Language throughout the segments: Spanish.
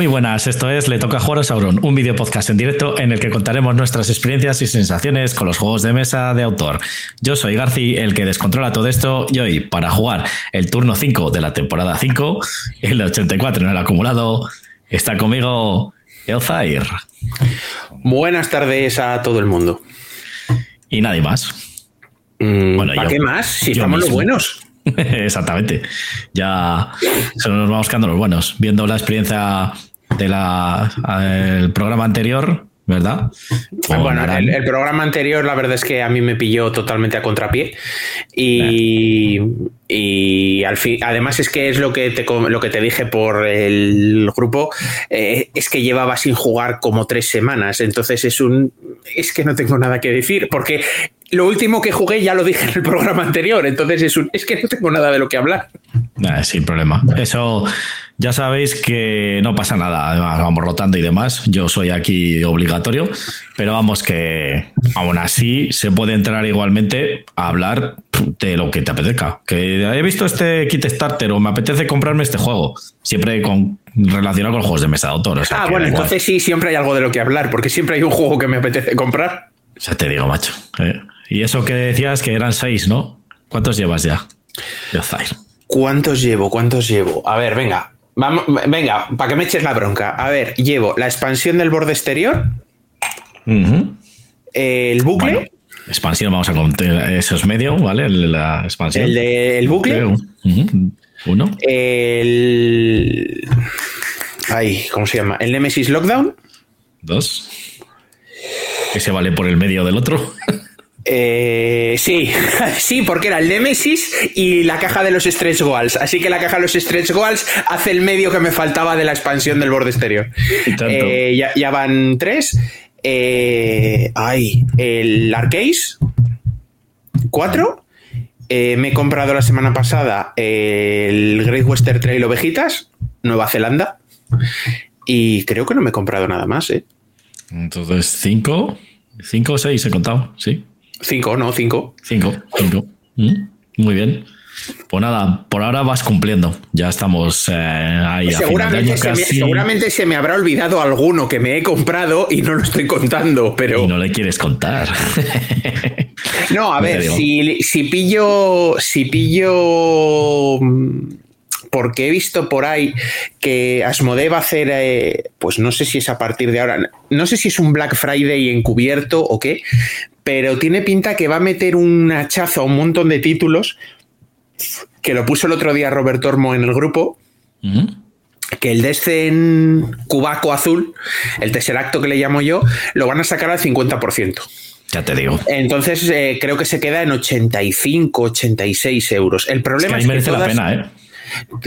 Muy buenas, esto es Le Toca Jugar a Sauron, un video podcast en directo en el que contaremos nuestras experiencias y sensaciones con los juegos de mesa de autor. Yo soy Garci, el que descontrola todo esto, y hoy, para jugar el turno 5 de la temporada 5, el 84 en el acumulado, está conmigo Elzair. Buenas tardes a todo el mundo. Y nadie más. Mm, bueno, ¿Para qué más? Si estamos los buenos. Exactamente. Ya solo nos vamos quedando los buenos. Viendo la experiencia del programa anterior, ¿verdad? bueno, el, programa anterior, la verdad es que a mí me pilló totalmente a contrapié. Y, y al fin, además es que es lo que te, lo que te dije por el grupo, eh, es que llevaba sin jugar como tres semanas. Entonces es un. Es que no tengo nada que decir, porque lo último que jugué ya lo dije en el programa anterior. Entonces es un. Es que no tengo nada de lo que hablar. sin problema. Eso ya sabéis que no pasa nada, además vamos rotando y demás. Yo soy aquí obligatorio, pero vamos que aún así se puede entrar igualmente a hablar de lo que te apetezca. Que he visto este kit starter o me apetece comprarme este juego, siempre con relacionado con juegos de mesa de autor. ah, bueno, entonces sí, siempre hay algo de lo que hablar, porque siempre hay un juego que me apetece comprar. Ya te digo, macho. Eh, y eso que decías que eran seis, ¿no? ¿Cuántos llevas ya? ¿Cuántos llevo? ¿Cuántos llevo? A ver, venga, Vamos, venga, para que me eches la bronca. A ver, llevo la expansión del borde exterior, el bucle. expansión, vamos a contar, eso es medio, ¿vale? La expansión. El del bucle. Uno. El. Ay, ¿cómo se llama? El Nemesis Lockdown. Dos. Ese vale por el medio del otro. Eh, sí, sí, porque era el Nemesis y la caja de los Stretch Goals. Así que la caja de los Stretch Goals hace el medio que me faltaba de la expansión del borde exterior. Eh, ya, van tres. Eh, ay, el Arcade. Cuatro. me he comprado la semana pasada el Great Western Trail Ovejitas, Nueva Zelanda. Y creo que no me he comprado nada más, Entonces, cinco. Cinco o seis he contado, sí. Cinco, no, cinco. Cinco, cinco. Mm, muy bien. Pues nada, por ahora vas cumpliendo. Ya estamos eh, ahí. Seguramente, se me, seguramente se me habrá olvidado alguno que me he comprado y no lo estoy contando, pero. Y no le quieres contar. no, a ver, si, si, pillo. Si pillo. Porque he visto por ahí que Asmodee va a hacer, eh, pues no sé si es a partir de ahora, no sé si es un Black Friday encubierto o qué, pero tiene pinta que va a meter un hachazo a un montón de títulos, que lo puso el otro día Robert Ormo en el grupo, que el Descen Cubaco Azul, el acto que le llamo yo, lo van a sacar al 50%. Ya te digo. Entonces eh, creo que se queda en 85, 86 euros. El problema es que, merece la pena, ¿eh?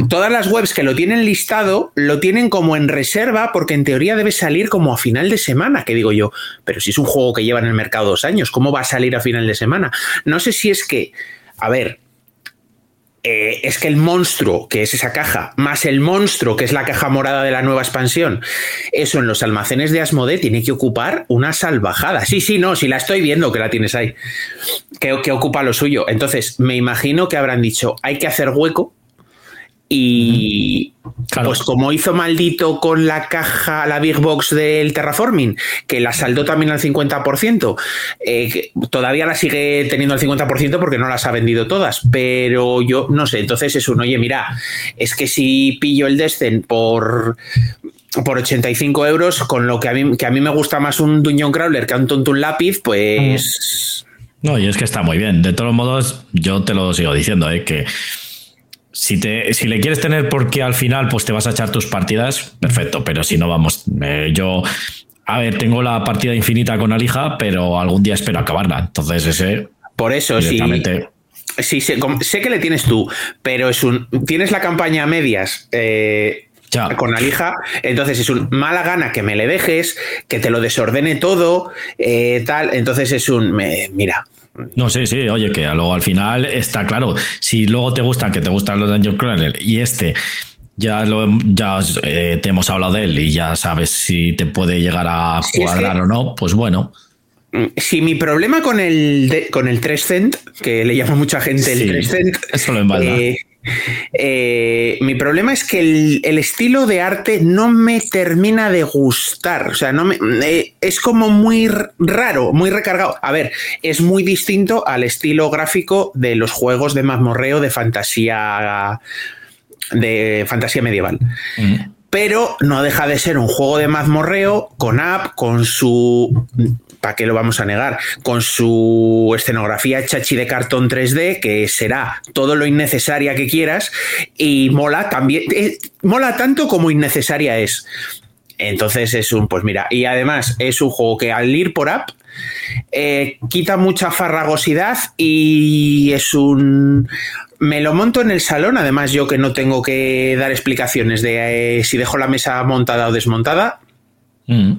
Todas las webs que lo tienen listado lo tienen como en reserva porque en teoría debe salir como a final de semana, que digo yo, pero si es un juego que lleva en el mercado dos años, ¿cómo va a salir a final de semana? No sé si es que, a ver, eh, es que el monstruo, que es esa caja, más el monstruo, que es la caja morada de la nueva expansión, eso en los almacenes de Asmodee tiene que ocupar una salvajada. Sí, sí, no, si la estoy viendo que la tienes ahí, que, que ocupa lo suyo. Entonces, me imagino que habrán dicho, hay que hacer hueco y pues como hizo maldito con la caja, la Big Box del Terraforming, que la saldó también al 50%, eh, todavía la sigue teniendo al 50% porque no las ha vendido todas, pero yo no sé, entonces es un, oye, mira, es que si pillo el Descent por, por 85 euros, con lo que a, mí, que a mí me gusta más un Dungeon Crawler que un Tontun Lápiz, pues... No, y es que está muy bien. De todos modos, yo te lo sigo diciendo, ¿eh? que si, te, si le quieres tener porque al final pues te vas a echar tus partidas, perfecto, pero si no, vamos, eh, yo, a ver, tengo la partida infinita con Alija, pero algún día espero acabarla, entonces ese... Por eso, sí. Sí, sé, sé, que le tienes tú, pero es un. Tienes la campaña a medias. Eh, con Alija, entonces es un mala gana que me le dejes, que te lo desordene todo, eh, tal. Entonces es un. Me, mira, no, sí, sí, oye, que luego al final está claro. Si luego te gusta, que te gustan los Dungeon Crawler y este ya lo ya eh, te hemos hablado de él y ya sabes si te puede llegar a cuadrar o no, pues bueno. Mm, si mi problema con el con el 3 cent, que le llama mucha gente el 3 cent, eso lo eh, Eh, mi problema es que el, estilo de arte no me termina de gustar. O sea, no me, eh, es como muy raro, muy recargado. A ver, es muy distinto al estilo gráfico de los juegos de mazmorreo de fantasía de fantasía medieval. Pero no deja de ser un juego de mazmorreo con app, con su ¿para qué lo vamos a negar? Con su escenografía chachi de cartón 3D, que será todo lo innecesaria que quieras, y mola también, eh, mola tanto como innecesaria es. Entonces es un, pues mira, y además es un juego que al ir por app eh, quita mucha farragosidad y es un... Me lo monto en el salón, además yo que no tengo que dar explicaciones de eh, si dejo la mesa montada o desmontada. Mm.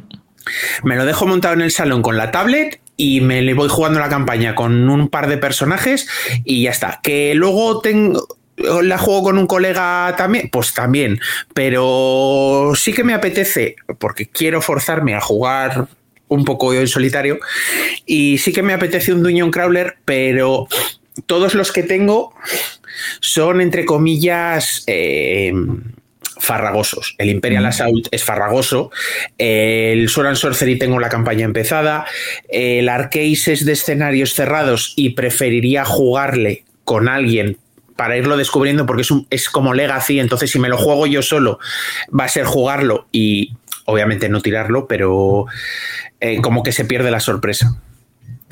Me lo dejo montado en el salón con la tablet y me le voy jugando la campaña con un par de personajes y ya está. Que luego la juego con un colega también, pues también, pero sí que me apetece, porque quiero forzarme a jugar un poco en solitario, y sí que me apetece un Dungeon Crawler, pero todos los que tengo son, entre comillas, eh, farragosos. El Imperial Assault es farragoso. El Sword and Sorcery tengo la campaña empezada. El Arcade es de escenarios cerrados y preferiría jugarle con alguien para irlo descubriendo porque es, es como Legacy, entonces si me lo juego yo solo va a ser jugarlo y obviamente no tirarlo, pero eh, como que se pierde la sorpresa.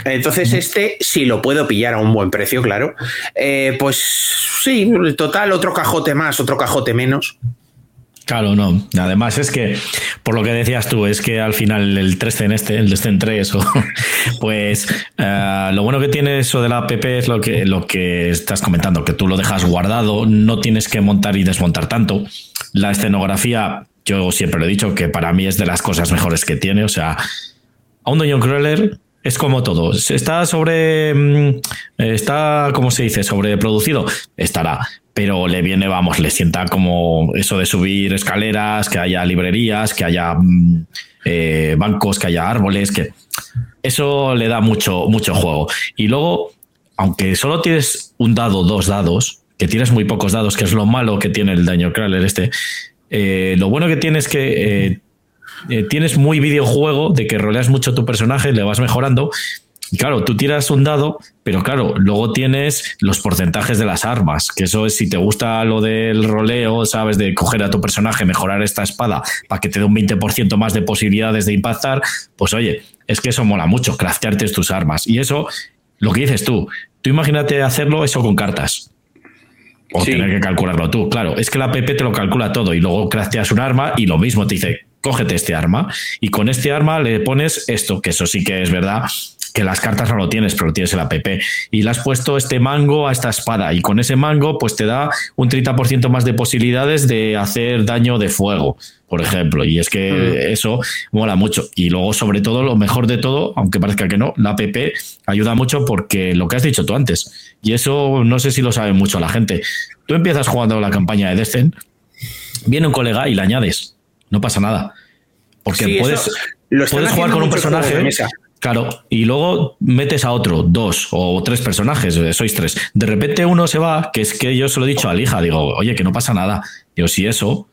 Entonces, este sí lo puedo pillar a un buen precio, claro. Eh, pues sí, total, otro cajote más, otro cajote menos. Claro, no. Además es que, por lo que decías tú, es que al final el 3 en este, el Descent 3, pues eh, lo bueno que tiene eso de la app es lo que, lo que estás comentando, que tú lo dejas guardado, no tienes que montar y desmontar tanto. La escenografía, yo siempre lo he dicho, que para mí es de las cosas mejores que tiene. O sea, a un Dungeon Crawler es como todo. Está sobre. Mm, está, ¿cómo se dice? Sobreproducido. Estará pero le viene, vamos, le sienta como eso de subir escaleras, que haya librerías, que haya mm, eh, bancos, que haya árboles, que eso le da mucho, mucho juego. Y luego, aunque solo tienes un dado, dos dados, que tienes muy pocos dados, que es lo malo que tiene el daño crawler este, eh, lo bueno que tienes es que eh, tienes muy videojuego de que roleas mucho tu personaje, le vas mejorando, y claro, tú tiras un dado, pero claro, luego tienes los porcentajes de las armas, que eso es si te gusta lo del roleo, sabes, de coger a tu personaje, mejorar esta espada para que te dé un 20% más de posibilidades de impactar, pues oye, es que eso mola mucho, craftearte tus armas. Y eso, lo que dices tú, tú imagínate hacerlo eso con cartas. O tener que calcularlo tú. Claro, es que la PP te lo calcula todo y luego crafteas un arma y lo mismo te dice, cógete este arma y con este arma le pones esto, que eso sí que es verdad que las cartas no lo tienes, pero lo tienes el app. Y le has puesto este mango a esta espada. Y con ese mango, pues te da un 30% más de posibilidades de hacer daño de fuego, por ejemplo. Y es que mm. eso mola mucho. Y luego, sobre todo, lo mejor de todo, aunque parezca que no, la app ayuda mucho porque lo que has dicho tú antes. Y eso no sé si lo sabe mucho la gente. Tú empiezas jugando la campaña de Descent, viene un colega y le añades. No pasa nada. Porque puedes, puedes jugar con un personaje. Claro, y luego metes a otro, dos o tres personajes, eh, sois tres. De repente uno se va, que es que yo se lo he dicho a la hija, digo, oye, que no pasa nada. Digo, si eso,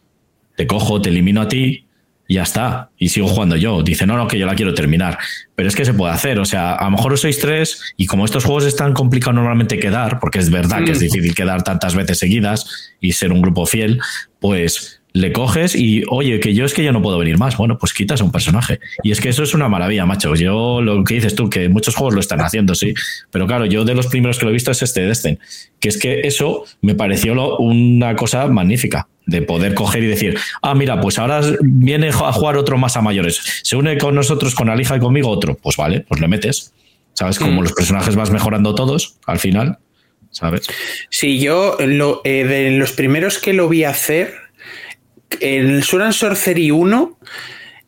te cojo, te elimino a ti y ya está. Y sigo jugando yo. Dice, no, no, que yo la quiero terminar. Pero es que se puede hacer. O sea, a lo mejor sois tres y como estos juegos están complicados normalmente quedar, porque es verdad que es mm. difícil quedar tantas veces seguidas y ser un grupo fiel, pues le coges y, oye, que yo es que yo no puedo venir más. Bueno, pues quitas a un personaje. Y es que eso es una maravilla, macho. Yo lo que dices tú, que muchos juegos lo están haciendo, sí. Pero claro, yo de los primeros que lo he visto es este Destin. Que es que eso me pareció una cosa magnífica. De poder coger y decir, ah, mira, pues ahora viene a jugar otro más a mayores. Se une con nosotros, con Alija y conmigo otro. Pues vale, pues le metes. ¿Sabes? Como mm. los personajes vas mejorando todos al final. ¿Sabes? Sí, yo lo, eh, de los primeros que lo vi hacer el Sword Sorcery 1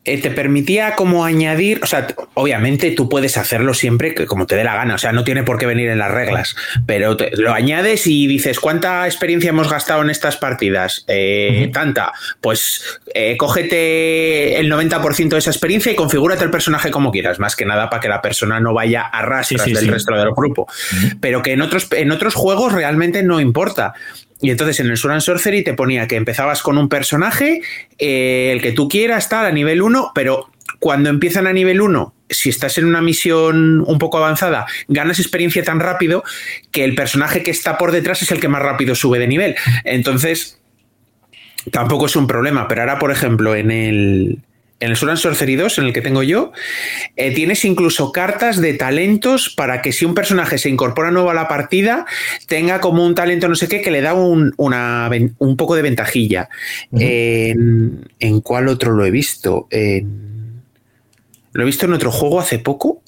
eh, te permitía como añadir, o sea, obviamente tú puedes hacerlo siempre como te dé la gana, o sea, no tiene por qué venir en las reglas, pero lo añades y dices, ¿cuánta experiencia hemos gastado en estas partidas? Eh, tanta, pues eh, cógete el 90% de esa experiencia y configúrate el personaje como quieras, más que nada para que la persona no vaya a rastras del resto del grupo, pero que en otros, en otros juegos realmente no importa. Y entonces en el Sword and Sorcery te ponía que empezabas con un personaje, eh, el que tú quieras, tal, a nivel 1, pero cuando empiezan a nivel 1, si estás en una misión un poco avanzada, ganas experiencia tan rápido que el personaje que está por detrás es el que más rápido sube de nivel. Entonces, tampoco es un problema. Pero ahora, por ejemplo, en el, en el Sword Sorcery 2, en el que tengo yo, eh, tienes incluso cartas de talentos para que si un personaje se incorpora nuevo a la partida, tenga como un talento no sé qué que le da un, una, un poco de ventajilla. en, ¿En cuál otro lo he visto? lo he visto en otro juego hace poco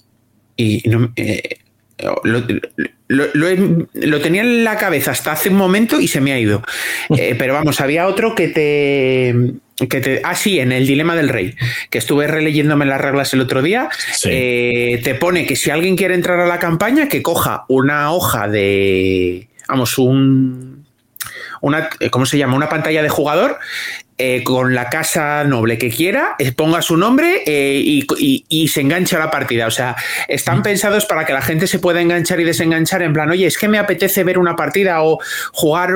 y no, eh, lo, tenía en la cabeza hasta hace un momento y se me ha ido. Eh, pero vamos, había otro que te que te, ah, sí, en el Dilema del Rey, que estuve releyéndome las reglas el otro día, eh, te pone que si alguien quiere entrar a la campaña, que coja una hoja de, vamos, un, una, ¿cómo se llama? Una pantalla de jugador eh, con la casa noble que quiera, eh, ponga su nombre eh, y, se engancha a la partida. O sea, están mm. pensados para que la gente se pueda enganchar y desenganchar en plan, oye, es que me apetece ver una partida o jugar,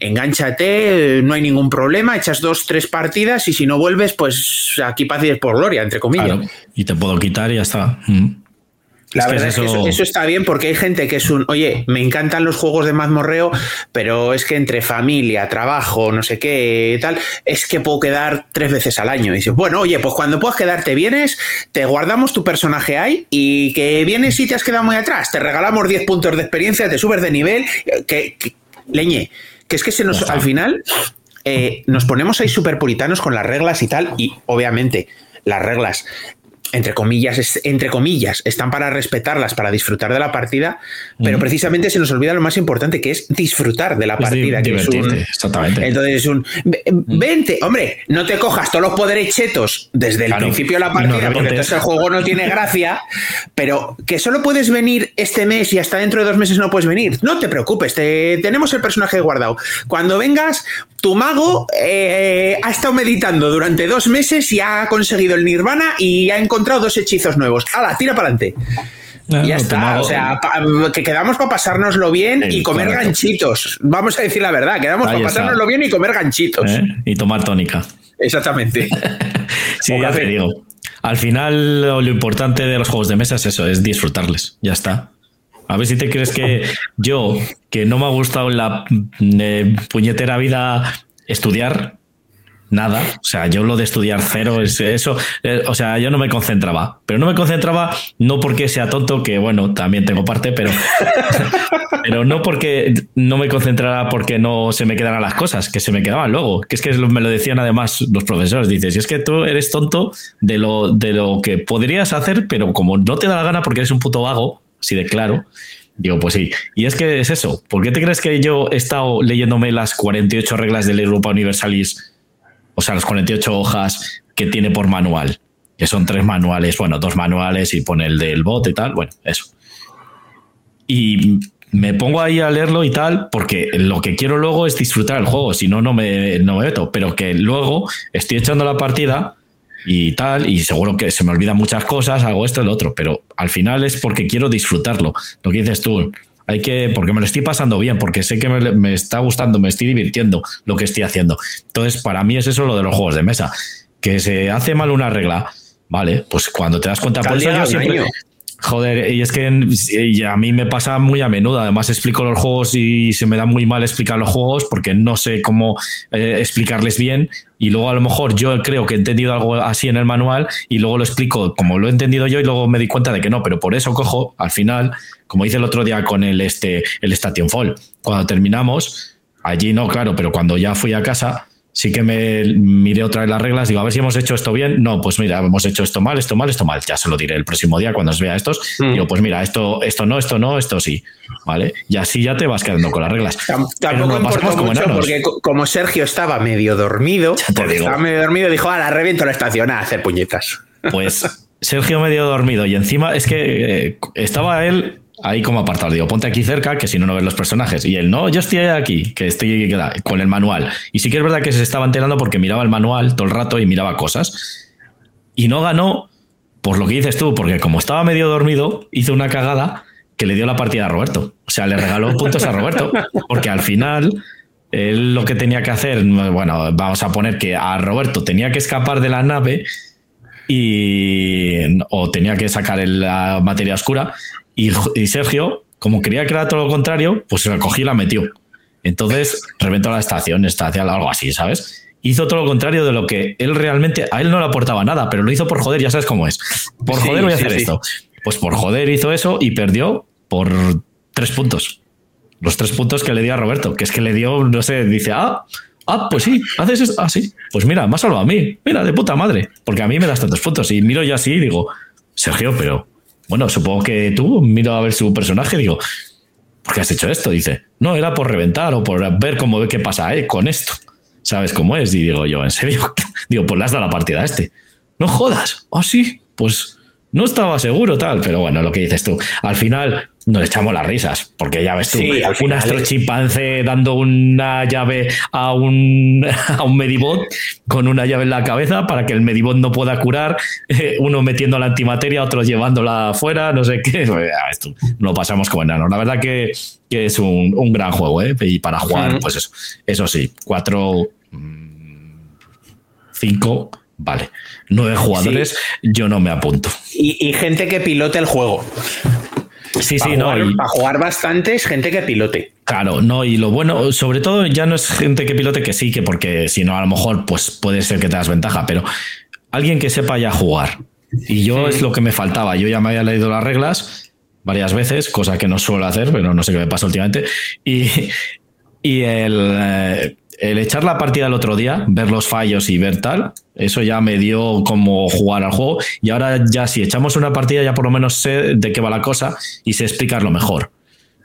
enganchate, no hay ningún problema, echas dos, tres partidas y si no vuelves, pues aquí pases por gloria, entre comillas. y te puedo quitar y ya está. Mm. La verdad es que eso... está bien porque hay gente que es un, oye, me encantan los juegos de mazmorreo, pero es que entre familia, trabajo, no sé qué, tal, es que puedo quedar tres veces al año. Y dices, bueno, oye, pues cuando puedas quedarte vienes, te guardamos tu personaje ahí y que vienes y te has quedado muy atrás, te regalamos 10 puntos de experiencia, te subes de nivel, que, leñe, que es que se nos, al final, eh, nos ponemos ahí súper puritanos con las reglas y tal, y obviamente las reglas entre comillas, entre comillas, están para respetarlas, para disfrutar de la partida, pero precisamente se nos olvida lo más importante, que es disfrutar de la partida. que es un, exactamente. Entonces es un, vente, hombre, no te cojas todos los poderes chetos desde el principio de la partida, porque entonces el juego no tiene gracia, pero que solo puedes venir este mes y hasta dentro de dos meses no puedes venir. No te preocupes, te, tenemos el personaje guardado. Cuando vengas, tu mago eh, ha estado meditando durante dos meses y ha conseguido el nirvana y ha encontrado dos hechizos nuevos. ¡Hala, tira para adelante! ya está, o sea, que quedamos para pasárnoslo bien y comer ganchitos. Vamos a decir la verdad, quedamos para pasárnoslo bien y comer ganchitos. ¿Eh? Y tomar tónica. Exactamente. sí, ya te digo. Al final, lo importante de los juegos de mesa es eso, es disfrutarles. Ya está. A ver si te crees que yo, que no me ha gustado la eh, puñetera vida estudiar, nada. O sea, yo lo de estudiar cero, es eso. Eh, o sea, yo no me concentraba. Pero no me concentraba no porque sea tonto, que bueno, también tengo parte, pero, pero no porque no me concentrara porque no se me quedaran las cosas, que se me quedaban luego. Que es que me lo decían además los profesores. Dices, y es que tú eres tonto de lo, de lo que podrías hacer, pero como no te da la gana porque eres un puto vago, así de claro. Digo, pues sí. Y es que es eso. ¿Por qué te crees que yo he estado leyéndome las 48 reglas de la Europa Universalis? O sea, las 48 hojas que tiene por manual. Que son tres manuales, bueno, dos manuales y pone el del bot y tal. Bueno, eso. Y me pongo ahí a leerlo y tal, porque lo que quiero luego es disfrutar el juego, si no, no me, no me meto. Pero que luego estoy echando la partida y tal, y seguro que se me olvidan muchas cosas, hago esto lo otro, pero al final es porque quiero disfrutarlo. Lo que dices tú, hay que, porque me lo estoy pasando bien, porque sé que me, está gustando, me estoy divirtiendo lo que estoy haendo. Entonces, para mí es eso lo de los juegos de mesa, que se hace mal una regla, vale, pues cuando te das cuenta, por eso yo siempre, Joder, y es que a mí me pasa muy a menudo. Además, explico los juegos y se me da muy mal explicar los juegos porque no sé cómo eh, explicarles bien. Y luego, a lo mejor, yo creo que he entendido algo así en el manual y luego lo explico como lo he entendido yo y luego me di cuenta de que no. Pero por eso cojo, al final, como hice el otro día con el, este, el Station Fall, cuando terminamos, allí no, claro, pero cuando ya fui a casa sí que me miré otra vez las reglas, digo, a ver si hemos hecho esto bien. No, pues mira, hemos hecho esto mal, esto mal, esto mal. Ya se lo diré el próximo día cuando os vea estos. Mm. Digo, pues mira, esto, esto no, esto no, esto sí. ¿Vale? Y así ya te vas quedando con las reglas. Tampoco pasamos como mucho porque como Sergio estaba medio dormido, estaba medio dormido, dijo, ah, la reviento la estación a hacer puñetas. Pues Sergio medio dormido y encima es que eh, estaba él ahí como apartado. Digo, ponte aquí cerca, que si no, no ves los personajes. Y él, no, yo estoy aquí, que estoy con el manual. Y sí que es verdad que se estaba enterando porque miraba el manual todo el rato y miraba cosas. Y no ganó, por lo que dices tú, porque como estaba medio dormido, hizo una cagada que le dio la partida a Roberto. O sea, le regaló puntos a Roberto. Porque al final, él lo que tenía que hacer, bueno, vamos a poner que a Roberto tenía que escapar de la nave y o tenía que sacar la materia oscura y, Sergio, como quería que era todo lo contrario, pues se la cogió y la metió. Entonces reventó la estación, estación, algo así, ¿sabes? Hizo todo lo contrario de lo que él realmente, a él no le aportaba nada, pero lo hizo por joder, ya sabes cómo es. Por joder voy a hacer esto. Pues por joder hizo eso y perdió por tres puntos los tres puntos que le dio a Roberto, que es que le dio, no sé, dice, ah, ah, pues sí, haces eso, ah, sí, pues mira, me has salvado a mí, mira, de puta madre, porque a mí me das tantos puntos y miro yo así y digo, Sergio, pero bueno, supongo que tú, miro a ver su personaje, digo, ¿por qué has hecho esto? Dice, no, era por reventar o por ver cómo qué pasa eh, con esto. ¿Sabes cómo es? Y digo yo, ¿en serio? digo, pues le has dado la partida a este. No jodas. Ah, sí, pues no estaba seguro, tal, pero bueno, lo que dices tú. Al final nos echamos las risas, porque ya ves tú, un astro chimpancé dando una llave a un, a un medibot con una llave en la cabeza para que el medibot no pueda curar, eh, uno metiendo la antimateria, otro llevándola afuera, no sé qué. Tú, lo pasamos como enano. La verdad que, es un, gran juego, ¿eh? Y para jugar, pues eso, eso sí, cuatro, mm, cinco Vale, nueve jugadores, yo no me apunto. Y, gente que pilote el juego. Sí, sí, no. para jugar bastante es gente que pilote. Claro, no, y lo bueno, sobre todo ya no es gente que pilote que sí, que porque si no, a lo mejor pues puede ser que te das ventaja, pero alguien que sepa ya jugar. Y yo es lo que me faltaba. Yo ya me había leído las reglas varias veces, cosa que no suelo hacer, pero no sé qué me pasa últimamente. Y, y el, eh, el echar la partida el otro día, ver los fallos y ver tal, eso ya me dio como jugar al juego. Y ahora ya si echamos una partida ya por lo menos sé de qué va la cosa y sé explicarlo mejor.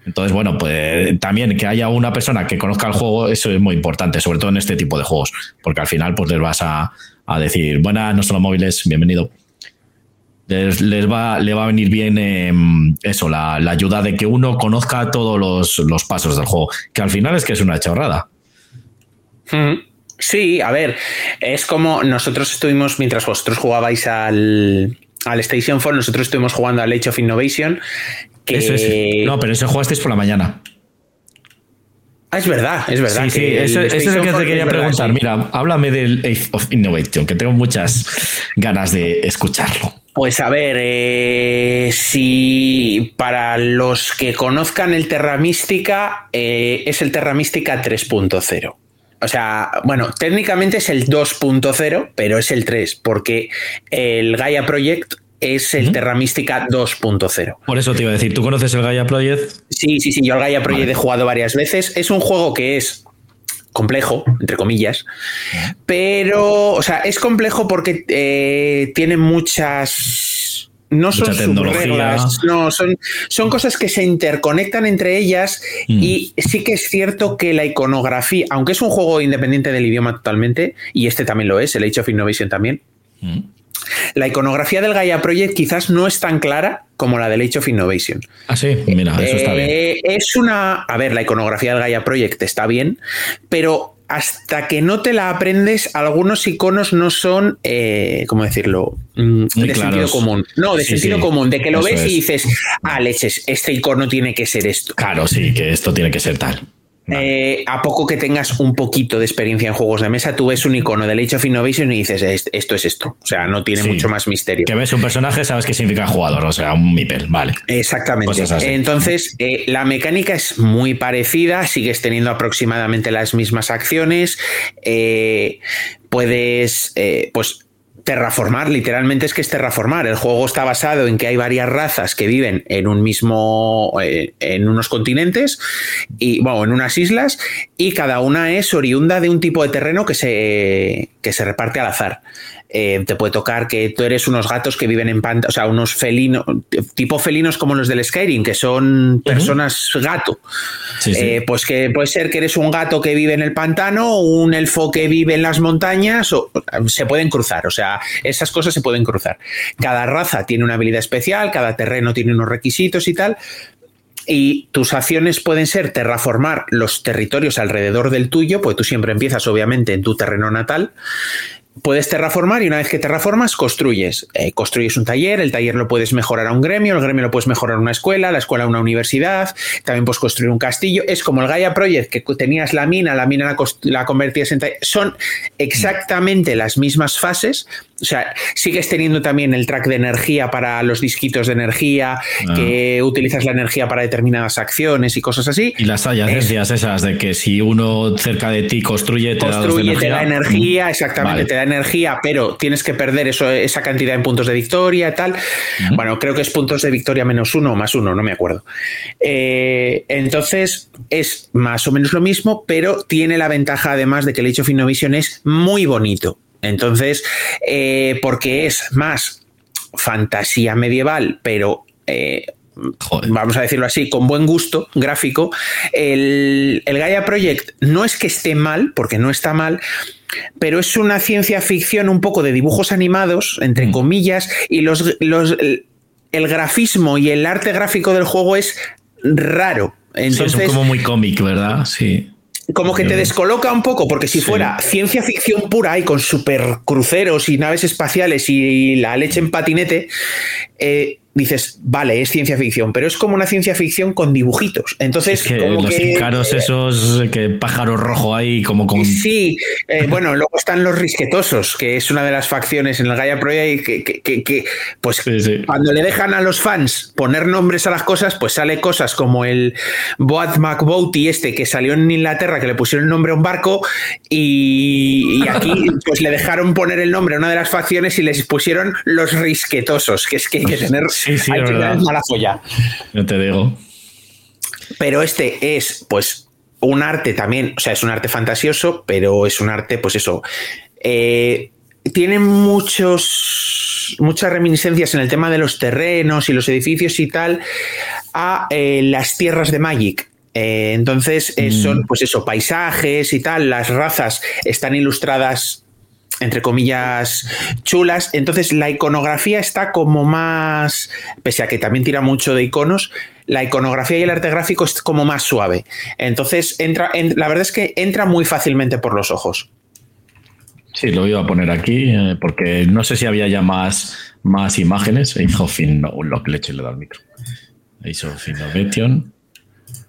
Entonces, bueno, pues también que haya una persona que conozca el juego, eso es muy importante, sobre todo en este tipo de juegos, porque al final pues les vas a, decir, buenas, nuestros móviles, bienvenido. Les, va, le va a venir bien em, eso, la, ayuda de que uno conozca todos los, los pasos del juego, que al final es que es una chorrada. Sí, a ver, es como nosotros estuvimos, mientras vosotros jugabais al, al Station 4, nosotros estuvimos jugando al Age of Innovation. Que... No, pero ese jugasteis por la mañana. Ah, es verdad, es verdad. Sí, sí, ese, es el que te quería preguntar. Mira, háblame del Age of Innovation, que tengo muchas ganas de escucharlo. Pues a ver, eh, si para los que conozcan el Terra Mística, eh, es el Terra Mística 3.0. O sea, bueno, técnicamente es el 2.0, pero es el 3, porque el Gaia Project es el Terra Mística 2.0. Por eso te iba a decir, ¿tú conoces el Gaia Project? Sí, sí, sí, yo el Gaia Project he jugado varias veces. Es un juego que es complejo, entre comillas, pero, o sea, es complejo porque eh, tiene muchas no son reglas, no, son, son cosas que se interconectan entre ellas mm. y sí que es cierto que la iconografía, aunque es un juego independiente del idioma totalmente, y este también lo es, el Age of Innovation también, mm. la iconografía del Gaia Project quizás no es tan clara como la del Age of Innovation. Ah, sí, mira, eso está bien. Eh, es una, a ver, la iconografía del Gaia Project está bien, pero hasta que no te la aprendes, algunos iconos no son, eh, ¿cómo decirlo? Mm, de sentido común. No, de sentido común, de que lo ves y dices, ah, leches, este icono tiene que ser esto. Claro, sí, que esto tiene que ser tal. Eh, a poco que tengas un poquito de experiencia en juegos de mesa, tú ves un icono del Age of Innovation y dices, esto es esto. O sea, no tiene mucho más misterio. Que ves un personaje, sabes qué significa jugador, o sea, un Mipel, vale. Exactamente. Entonces, eh, la mecánica es muy parecida, sigues teniendo aproximadamente las mismas acciones. Eh, puedes, pues terraformar, literalmente es que es terraformar. El juego está basado en que hay varias razas que viven en un mismo, eh, en unos continentes y, bueno, en unas islas y cada una es oriunda de un tipo de terreno que se, que se reparte al azar. Eh, te puede tocar que tú eres unos gatos que viven en pantano, o sea, unos felinos, tipo felinos como los del Skyrim, que son personas gato. Eh, pues que puede ser que eres un gato que vive en el pantano, un elfo que vive en las montañas, o, se pueden cruzar, o sea, esas cosas se pueden cruzar. Cada raza tiene una habilidad especial, cada terreno tiene unos requisitos y tal, y tus acciones pueden ser terraformar los territorios alrededor del tuyo, pues tú siempre empiezas obviamente en tu terreno natal puedes terraformar y una vez que terraformas, construyes. Eh, construyes un taller, el taller lo puedes mejorar a un gremio, el gremio lo puedes mejorar a una escuela, la escuela a una universidad, también puedes construir un castillo. Es como el Gaia Project, que tenías la mina, la mina la, la convertías en taller. Son exactamente las mismas fases, o sea, sigues teniendo también el track de energía para los disquitos de energía, ah. que utilizas la energía para determinadas acciones y cosas así. Y las agencias esas de que si uno cerca de ti construye, te da energía. Te da energía, mm. exactamente, te da energía, pero tienes que perder eso, esa cantidad en puntos de victoria y tal. Bueno, creo que es puntos de victoria menos uno o más uno, no me acuerdo. Eh, entonces, es más o menos lo mismo, pero tiene la ventaja además de que el Age of Innovation es muy bonito. Entonces, eh, porque es más fantasía medieval, pero eh, vamos a decirlo así, con buen gusto gráfico, el, Gaia Project no es que esté mal, porque no está mal, pero es una ciencia ficción un poco de dibujos animados, entre mm. comillas, y los, el grafismo y el arte gráfico del juego es raro. Entonces, es como muy cómic, ¿verdad? Sí como que te descoloca un poco, porque si fuera ciencia ficción pura y con super cruceros y naves espaciales y la leche en patinete, eh, dices, vale, es ciencia ficción, pero es como una ciencia ficción con dibujitos. Entonces, como los que, caros esos, que pájaro rojo ahí, como con. Sí, eh, bueno, luego están los risquetosos, que es una de las facciones en el Gaia Pro y que, que, pues cuando le dejan a los fans poner nombres a las cosas, pues sale cosas como el Boat McBoaty este que salió en Inglaterra, que le pusieron el nombre a un barco, y, y aquí pues le dejaron poner el nombre a una de las facciones y les pusieron los risquetosos, que es que hay que tener Sí, sí, mala No te digo. Pero este es, pues, un arte también, o sea, es un arte fantasioso, pero es un arte, pues eso. Eh, tiene muchos, muchas reminiscencias en el tema de los terrenos y los edificios y tal a eh, las tierras de Magic. Eh, entonces, son, mm. pues eso, paisajes y tal, las razas están ilustradas entre comillas, chulas. Entonces la iconografía está como más, pese a que también tira mucho de iconos, la iconografía y el arte gráfico es como más suave. Entonces entra, la verdad es que entra muy fácilmente por los ojos. Sí, lo iba a poner aquí eh, porque no sé si había ya más, más imágenes. Hizo fin, no, lo que leche le da al micro. Hizo Innovation.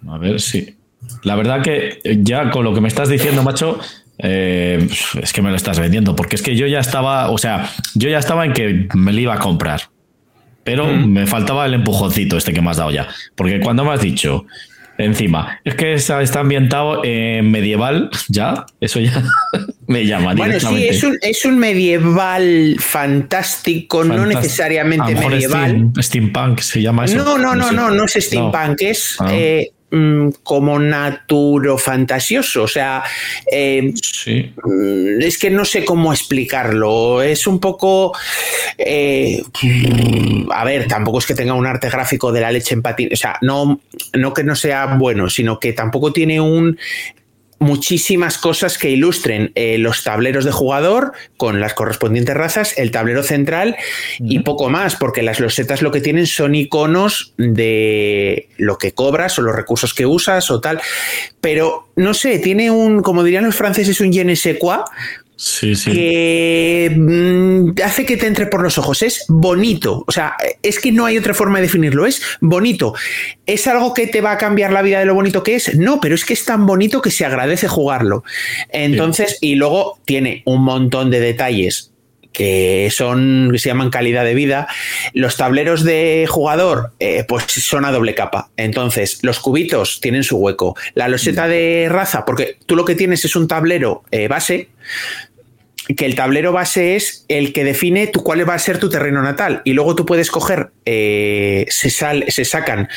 A ver si. La verdad que ya con lo que me estás diciendo, macho, eh, es que me lo estás vendiendo, porque es que yo ya estaba, o sea, yo ya estaba en que me lo iba a comprar, pero mm. me faltaba el empujoncito este que me has dado ya, porque cuando me has dicho, encima, es que está, ambientado en medieval, ya, eso ya me llama. Bueno, sí, es un, medieval fantástico, no necesariamente medieval. steampunk se llama eso. No, no, no, no, no, es steampunk, es... Ah. Eh, Mm, como naturo fantasioso. O sea, eh, mm, es que no sé cómo explicarlo. Es un poco. Eh, a ver, tampoco es que tenga un arte gráfico de la leche en patín. O sea, no, no que no sea bueno, sino que tampoco tiene un muchísimas cosas que ilustren eh, los tableros de jugador con las correspondientes razas, el tablero central y poco más, porque las losetas lo que tienen son iconos de lo que cobras o los recursos que usas o tal. Pero no sé, tiene un, como dirían los franceses, un je ne sais quoi, Sí, sí. que mm, hace que te entre por los ojos. Es bonito. O sea, es que no hay otra forma de definirlo. Es bonito. ¿Es algo que te va a cambiar la vida de lo bonito que es? No, pero es que es tan bonito que se agradece jugarlo. Entonces, y luego tiene un montón de detalles que son que se llaman calidad de vida. Los tableros de jugador, eh, pues son a doble capa. Entonces, los cubitos tienen su hueco. La loseta de raza, porque tú lo que tienes es un tablero eh, base, que el tablero base es el que define tu, cuál va a ser tu terreno natal. Y luego tú puedes coger, eh, se, se, sacan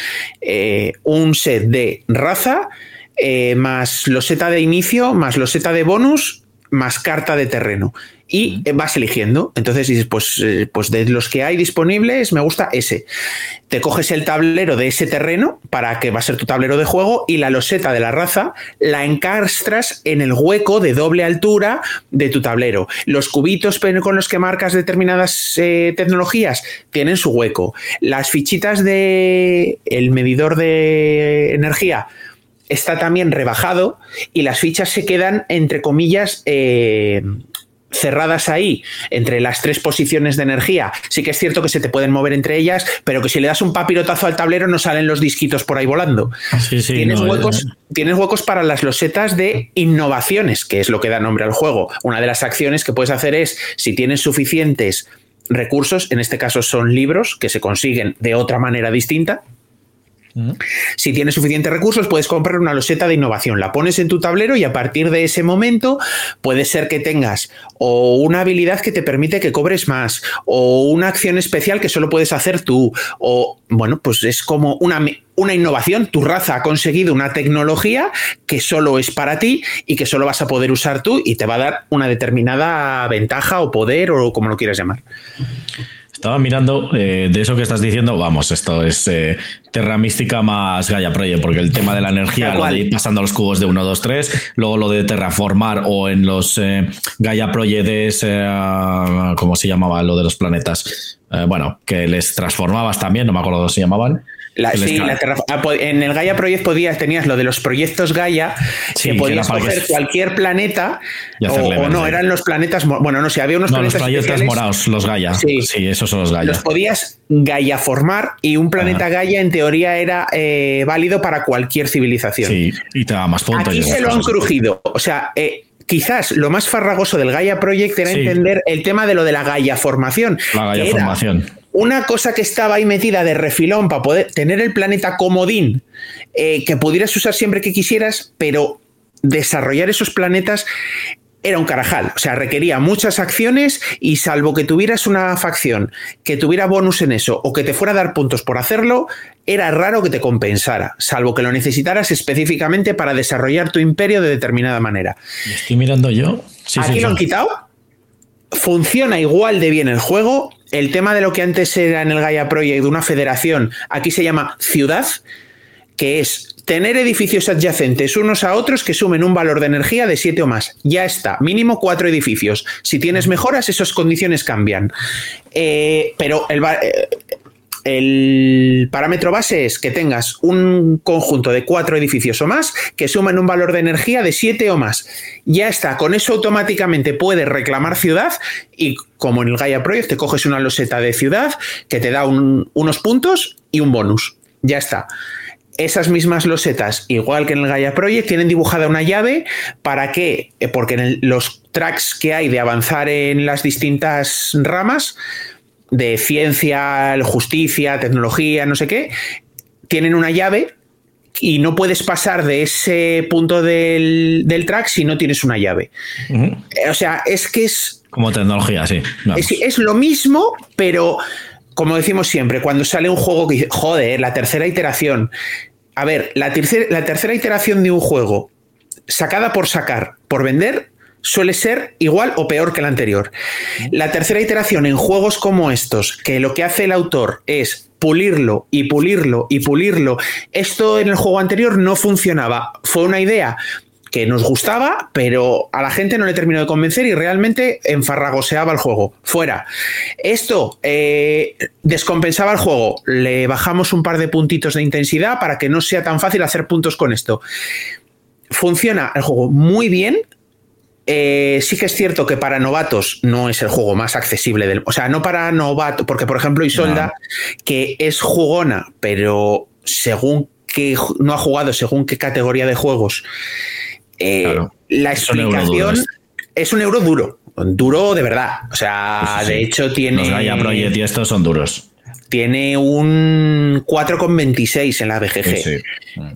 eh, un set de raza, eh, más loseta de inicio, más loseta de bonus, más carta de terreno y vas eligiendo. Entonces dices, pues, eh, pues de los que hay disponibles, me gusta ese. Te coges el tablero de ese terreno para que va a ser tu tablero de juego y la loseta de la raza la encastras en el hueco de doble altura de tu tablero. Los cubitos con los que marcas determinadas eh, tecnologías tienen su hueco. Las fichitas de el medidor de energía está también rebajado y las fichas se quedan entre comillas eh, cerradas ahí entre las tres posiciones de energía, sí que es cierto que se te pueden mover entre ellas, pero que si le das un papirotazo al tablero no salen los disquitos por ahí volando. tienes, huecos, tienes huecos para las losetas de innovaciones, que es lo que da nombre al juego. Una de las acciones que puedes hacer es, si tienes suficientes recursos, en este caso son libros que se consiguen de otra manera distinta, si tienes suficientes recursos, puedes comprar una loseta de innovación. La pones en tu tablero y a partir de ese momento puede ser que tengas o una habilidad que te permite que cobres más, o una acción especial que solo puedes hacer tú, o bueno, pues es como una, una innovación. Tu raza ha conseguido una tecnología que solo es para ti y que solo vas a poder usar tú y te va a dar una determinada ventaja o poder o como lo quieras llamar. Estaba mirando eh, de eso que estás diciendo, vamos, esto es eh, Terra Mística más Gaia Project, porque el tema de la energía, lo de ir pasando los cubos de 1, 2, 3, luego lo de terraformar o en los eh, Gaia Project es, ¿cómo se llamaba? Lo de los planetas. bueno, que les transformabas también, no me acuerdo cómo se llamaban. Ah, en el Gaia Project podías, tenías lo de los proyectos Gaia, que podías coger cualquier planeta, o, no, eran los planetas, bueno, no sé, había unos planetas. Los proyectos morados, los Gaia. Sí. esos son los Gaia. Los podías Gaia formar y un planeta Gaia en teoría era eh, válido para cualquier civilización. Sí, y te da más puntos. Aquí se lo han crujido. O sea, eh, quizás lo más farragoso del Gaia Project era entender el tema de lo de la Gaia formación. La Gaia formación una cosa que estaba ahí metida de refilón para poder tener el planeta comodín eh, que pudieras usar siempre que quisieras, pero desarrollar esos planetas era un carajal, o sea, requería muchas acciones y salvo que tuvieras una facción que tuviera bonus en eso o que te fuera a dar puntos por hacerlo, era raro que te compensara, salvo que lo necesitaras específicamente para desarrollar tu imperio de determinada manera. Estoy mirando yo. Aquí lo han quitado. Funciona igual de bien el juego el tema de lo que antes era en el Gaia Project una federación, aquí se llama ciudad, que es tener edificios adyacentes unos a otros que sumen un valor de energía de 7 o más. Ya está, mínimo cuatro edificios. Si tienes mejoras, esas condiciones cambian. Eh, pero el, eh, el parámetro base es que tengas un conjunto de cuatro edificios o más que sumen un valor de energía de siete o más. Ya está, con eso automáticamente puedes reclamar ciudad y como en el Gaia Project te coges una loseta de ciudad que te da unos puntos y un bonus. Ya está. Esas mismas losetas, igual que en el Gaia Project, tienen dibujada una llave para que, eh, porque en los tracks que hay de avanzar en las distintas ramas, de ciencia, justicia, tecnología, no sé qué, tienen una llave y no puedes pasar de ese punto del, track si no tienes una llave. O sea, es que es... Como tecnología, sí. Es, lo mismo, pero como decimos siempre, cuando sale un juego que joder, la tercera iteración. A ver, la, la tercera iteración de un juego sacada por sacar, por vender, suele ser igual o peor que la anterior. La tercera iteración en juegos como estos, que lo que hace el autor es pulirlo y pulirlo y pulirlo, esto en el juego anterior no funcionaba. Fue una idea que nos gustaba, pero a la gente no le terminó de convencer y realmente enfarragoseaba el juego. Fuera. Esto eh, descompensaba el juego. Le bajamos un par de puntitos de intensidad para que no sea tan fácil hacer puntos con esto. Funciona el juego muy bien, eh, sí que es cierto que para novatos no es el juego más accesible del. O sea, no para novatos, porque por ejemplo Isolda, que es jugona, pero según que no ha jugado, según qué categoría de juegos, eh, la explicación es un euro duro. Duro de verdad. O sea, de hecho tiene. Los Gaia Project y estos son duros tiene un 4,26 en la BGG.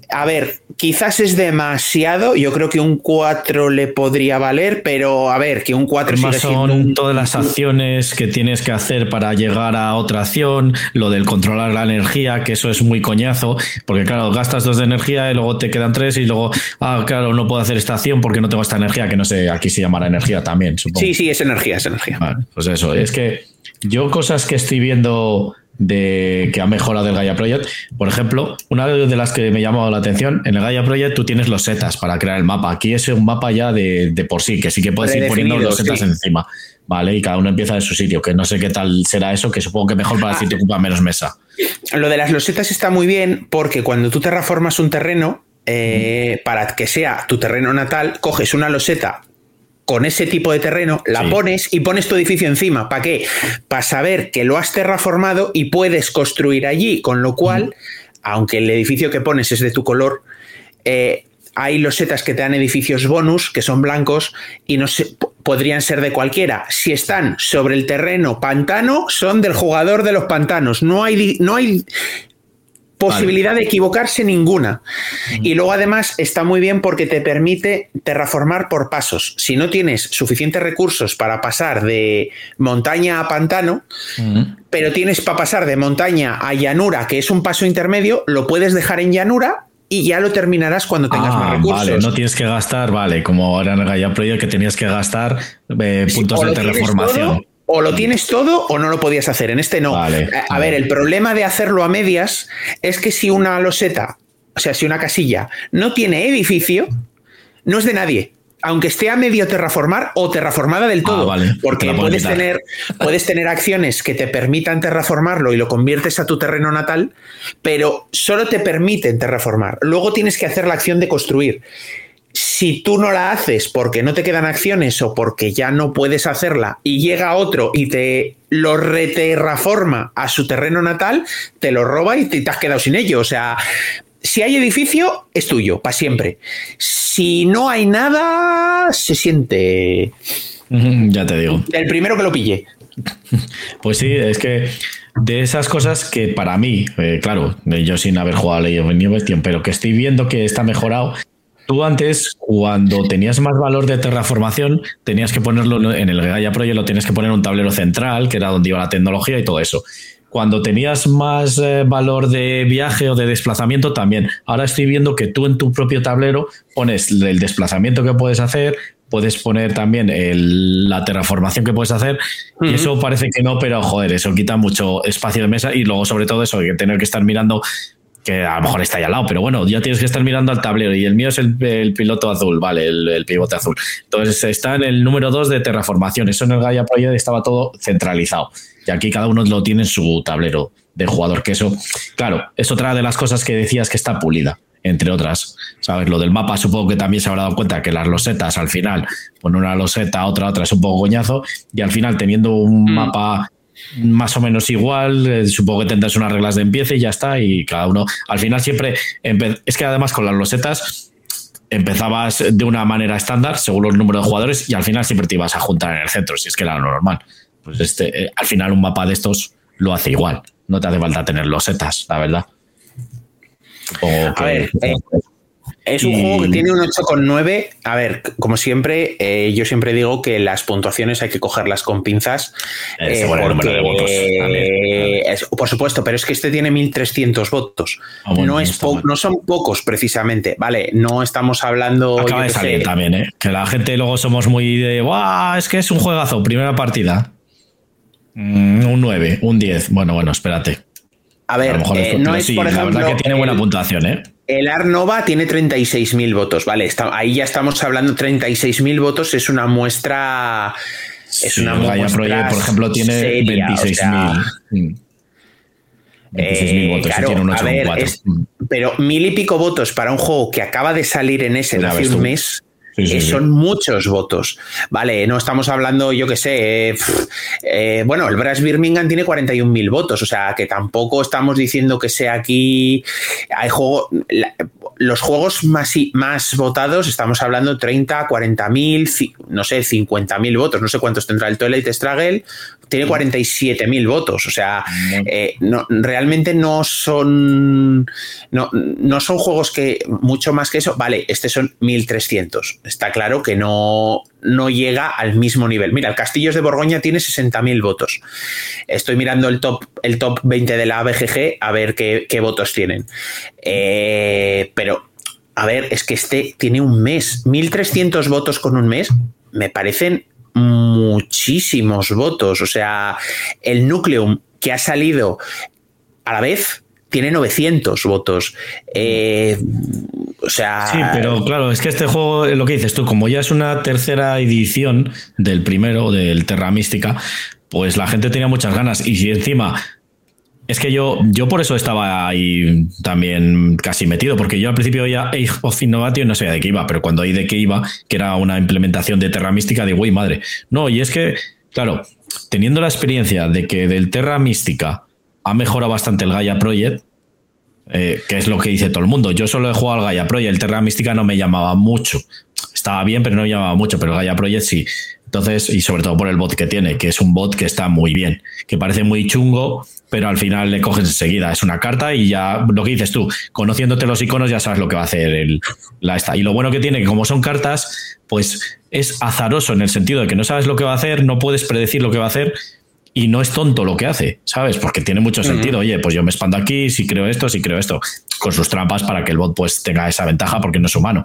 A ver, quizás es demasiado. Yo creo que un 4 le podría valer, pero a ver, que un 4 sigue son todas las acciones que tienes que hacer para llegar a otra acción, lo del controlar la energía, que eso es muy coñazo, porque claro, gastas dos de energía y luego te quedan tres y luego, ah, claro, no puedo hacer esta acción porque no tengo esta energía, que no sé, aquí se llamará energía también, supongo. Sí, sí, es energía, es energía. pues eso, es que yo cosas que estoy viendo de que ha mejorado el Gaia Project. Por ejemplo, una de las que me llamó la atención, en el Gaia Project tú tienes los setas para crear el mapa. Aquí es un mapa ya de, por sí, que sí que puedes ir poniendo los setas encima. ¿Vale? Y cada uno empieza de su sitio, que no sé qué tal será eso, que supongo que mejor para ah. te ocupa menos mesa. Lo de las losetas está muy bien porque cuando tú te reformas un terreno, eh, para que sea tu terreno natal, coges una loseta con ese tipo de terreno, la pones y pones tu edificio encima. ¿Para qué? Para saber que lo has terraformado y puedes construir allí, con lo cual, aunque el edificio que pones es de tu color, eh, hay losetas que te dan edificios bonus, que son blancos, y no se, podrían ser de cualquiera. Si están sobre el terreno pantano, son del jugador de los pantanos. No hay, no hay posibilidad de equivocarse ninguna. Y luego además está muy bien porque te permite terraformar por pasos. Si no tienes suficientes recursos para pasar de montaña a pantano, pero tienes para pasar de montaña a llanura, que es un paso intermedio, lo puedes dejar en llanura y ya lo terminarás cuando tengas más ah, recursos. Vale, no tienes que gastar, vale, como ahora en el Gaia Project que tenías que gastar eh, puntos de terraformación. O lo tienes todo o no lo podías hacer. En este no. a, ver, el problema de hacerlo a medias es que si una loseta, o sea, si una casilla no tiene edificio, no es de nadie aunque esté a medio terraformar o terraformada del ah, todo. porque puedes tener, puedes tener acciones que te permitan terraformarlo y lo conviertes a tu terreno natal, pero solo te permiten terraformar. Luego tienes que hacer la acción de construir. Si tú no la haces porque no te quedan acciones o porque ya no puedes hacerla y llega otro y te lo reterraforma a su terreno natal, te lo roba y te, te has quedado sin ello. O sea, si hay edificio, es tuyo, para siempre. Si no hay nada, se siente. Ya te digo. El primero que lo pille. Pues sí, es que de esas cosas que para mí, eh, claro, yo sin haber jugado a Ley of New pero que estoy viendo que está mejorado. Tú antes, cuando tenías más valor de terraformación, tenías que ponerlo en el Gaia Project, lo tienes que poner en un tablero central, que era donde iba la tecnología y todo eso cuando tenías más eh, valor de viaje o de desplazamiento también. Ahora estoy viendo que tú en tu propio tablero pones el desplazamiento que puedes hacer, puedes poner también la terraformación que puedes hacer. Y eso parece que no, pero joder, eso quita mucho espacio de mesa y luego sobre todo eso, hay que tener que estar mirando que a lo mejor está ahí al lado, pero bueno, ya tienes que estar mirando al tablero y el mío es el, piloto azul, vale, el, pivote azul. Entonces está en el número 2 de terraformación, eso en el Gaia Project estaba todo centralizado. Y aquí cada uno lo tiene en su tablero de jugador, que eso, claro, es otra de las cosas que decías que está pulida, entre otras. ¿Sabes? Lo del mapa supongo que también se habrá dado cuenta que las losetas al final, poner una loseta, otra, otra es un poco coñazo, y al final teniendo un mm. mapa más o menos igual, eh, supongo que tendrás unas reglas de empiece y ya está, y cada uno, al final siempre, es que además con las losetas empezabas de una manera estándar según los números de jugadores y al final siempre te ibas a juntar en el centro, si es que era lo normal pues este, eh, al final un mapa de estos lo hace igual. No te hace falta tener los setas, la verdad. a ver, eh, es un juego que tiene un 8,9. A ver, como siempre, eh, yo siempre digo que las puntuaciones hay que cogerlas con pinzas. por supuesto, pero es que este tiene 1300 votos. Ah, no, es no son pocos, precisamente. Vale, no estamos hablando. Acaba de salir también, ¿eh? Que la gente luego somos muy de. ¡Guau! Es que es un juegazo, primera partida. Mm, un 9, un 10. Bueno, bueno, espérate. A ver, eh, no es, por ejemplo, la verdad que tiene buena puntuación, ¿eh? El Arnova tiene 36.000 votos, ¿vale? ahí ya estamos hablando, 36.000 votos es una muestra... Es una muestra Project, por ejemplo, tiene 26.000. 26.000 eh, votos, tiene un 8,4. pero mil y pico votos para un juego que acaba de salir en ese hace un mes son muchos votos. Vale, no estamos hablando, yo qué sé, eh, eh, bueno, el Brass Birmingham tiene 41.000 votos, o sea que tampoco estamos diciendo que sea aquí. Hay juego, los juegos más, más votados, estamos hablando 30, 40.000, no sé, 50.000 votos, no sé cuántos tendrá el Toilet Struggle, tiene 47.000 votos, o sea, eh, no, realmente no son, no, no, son juegos que, mucho más que eso, vale, este son 1.300, está claro que no, no llega al mismo nivel. Mira, el Castillos de Borgoña tiene 60.000 votos. Estoy mirando el top, el top 20 de la BGG a ver qué, votos tienen. Eh, pero, a ver, es que este tiene un mes. 1.300 votos con un mes me parecen muchísimos votos. O sea, el Nucleum que ha salido a la vez tiene 900 votos. Eh, o sea. Sí, pero claro, es que este juego, lo que dices tú, como ya es una tercera edición del primero, del Terra Mística, pues la gente tenía muchas ganas. Y si encima Es que yo, yo por eso estaba ahí también casi metido, porque yo al principio ya Age of Innovation no sabía de qué iba, pero cuando oí de qué iba, que era una implementación de Terra Mística, digo, uy, madre. No, y es que, claro, teniendo la experiencia de que del Terra Mística ha mejorado bastante el Gaia Project, eh, que es lo que dice todo el mundo. Yo solo he jugado al Gaia Project, el Terra Mística no me llamaba mucho. Estaba bien, pero no me llamaba mucho, pero el Gaia Project sí. Entonces, y sobre todo por el bot que tiene, que es un bot que está muy bien, que parece muy chungo, pero al final le coges enseguida. Es una carta y ya lo que dices tú, conociéndote los iconos ya sabes lo que va a hacer el, la esta. Y lo bueno que tiene, que como son cartas, pues es azaroso en el sentido de que no sabes lo que va a hacer, no puedes predecir lo que va a hacer y no es tonto lo que hace, ¿sabes? Porque tiene mucho sentido. Oye, pues yo me expando aquí, si creo esto, si creo esto, con sus trampas para que el bot pues tenga esa ventaja porque no es humano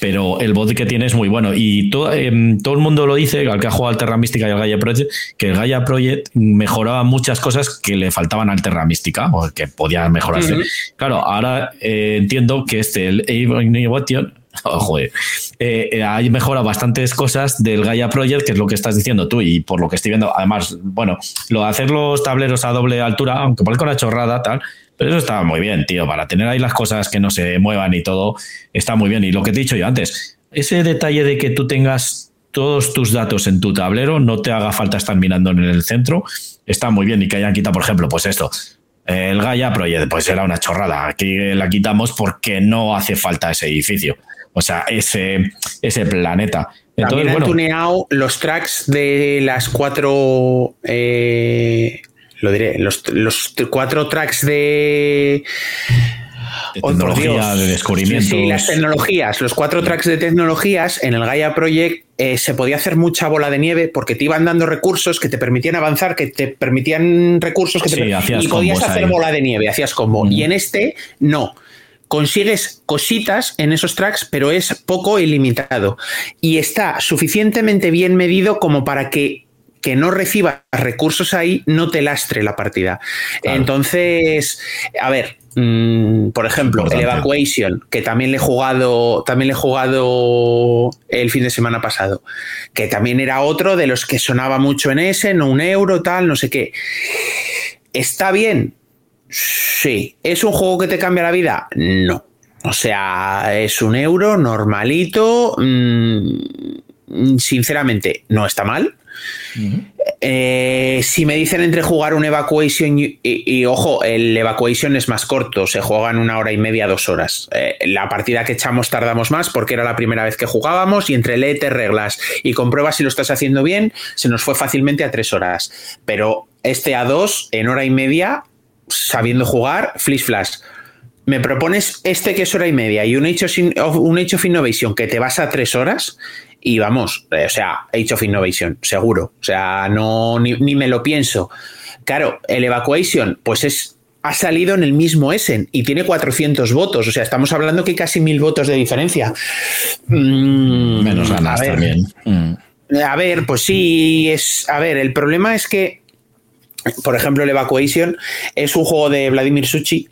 pero el bot que tiene es muy bueno. Y todo, em, todo el mundo lo dice, al que ha jugado al Terra Mística y al Gaia Project, que el Gaia Project mejoraba muchas cosas que le faltaban al Terra Mística, o que podían mejorarse. Claro, ahora eh, entiendo que este, el Innovation, oh, joder, eh, eh, hay mejora bastantes cosas del Gaia Project, que es lo que estás diciendo tú, y por lo que estoy viendo, además, bueno, lo de hacer los tableros a doble altura, aunque parezca una chorrada, tal, pero eso está muy bien, tío. Para tener ahí las cosas que no se muevan y todo, está muy bien. Y lo que he dicho yo antes, ese detalle de que tú tengas todos tus datos en tu tablero, no te haga falta estar mirando en el centro, está muy bien. Y que hayan quitado, por ejemplo, pues esto. El Gaia Project, pues era una chorrada. Aquí la quitamos porque no hace falta ese edificio. O sea, ese, ese planeta. Entonces, También han tuneado los tracks de las cuatro eh, lo diré, los, cuatro tracks de... De tecnología, de descubrimientos. Sí, las tecnologías, los cuatro tracks de tecnologías en el Gaia Project eh, se podía hacer mucha bola de nieve porque te iban dando recursos que te permitían avanzar, que te permitían recursos que te y podías hacer bola de nieve, hacías combo. Y en este no consigues cositas en esos tracks, pero es poco ilimitado. Y está suficientemente bien medido como para que que no recibas recursos ahí no te lastre la partida. Entonces, a ver, mm, por ejemplo, el Evacuation, que también le he jugado, también le he jugado el fin de semana pasado, que también era otro de los que sonaba mucho en ese, no un euro, tal, no sé qué. ¿Está bien? Sí. ¿Es un juego que te cambia la vida? No. O sea, es un euro normalito. Mm, sinceramente, no está mal. Eh, si me dicen entre jugar un Evacuation y, ojo, el Evacuation es más corto, se juega en una hora y media, dos horas. Eh, la partida que echamos tardamos más porque era la primera vez que jugábamos y entre leete reglas y comprueba si lo estás haciendo bien, se nos fue fácilmente a tres horas. Pero este a dos, en hora y media, sabiendo jugar, flash flash. Me propones este que es hora y media y un of, un Age of Innovation que te vas a tres horas y vamos, eh, o sea, Age of Innovation, seguro. O sea, no, ni, me lo pienso. Claro, el Evacuation, pues es ha salido en el mismo Essen y tiene 400 votos. O sea, estamos hablando que hay casi mil votos de diferencia. Mm, Menos ganas también. Mm. A ver, pues sí, es. A ver, el problema es que, por ejemplo, el Evacuation es un juego de Vladimir Suchi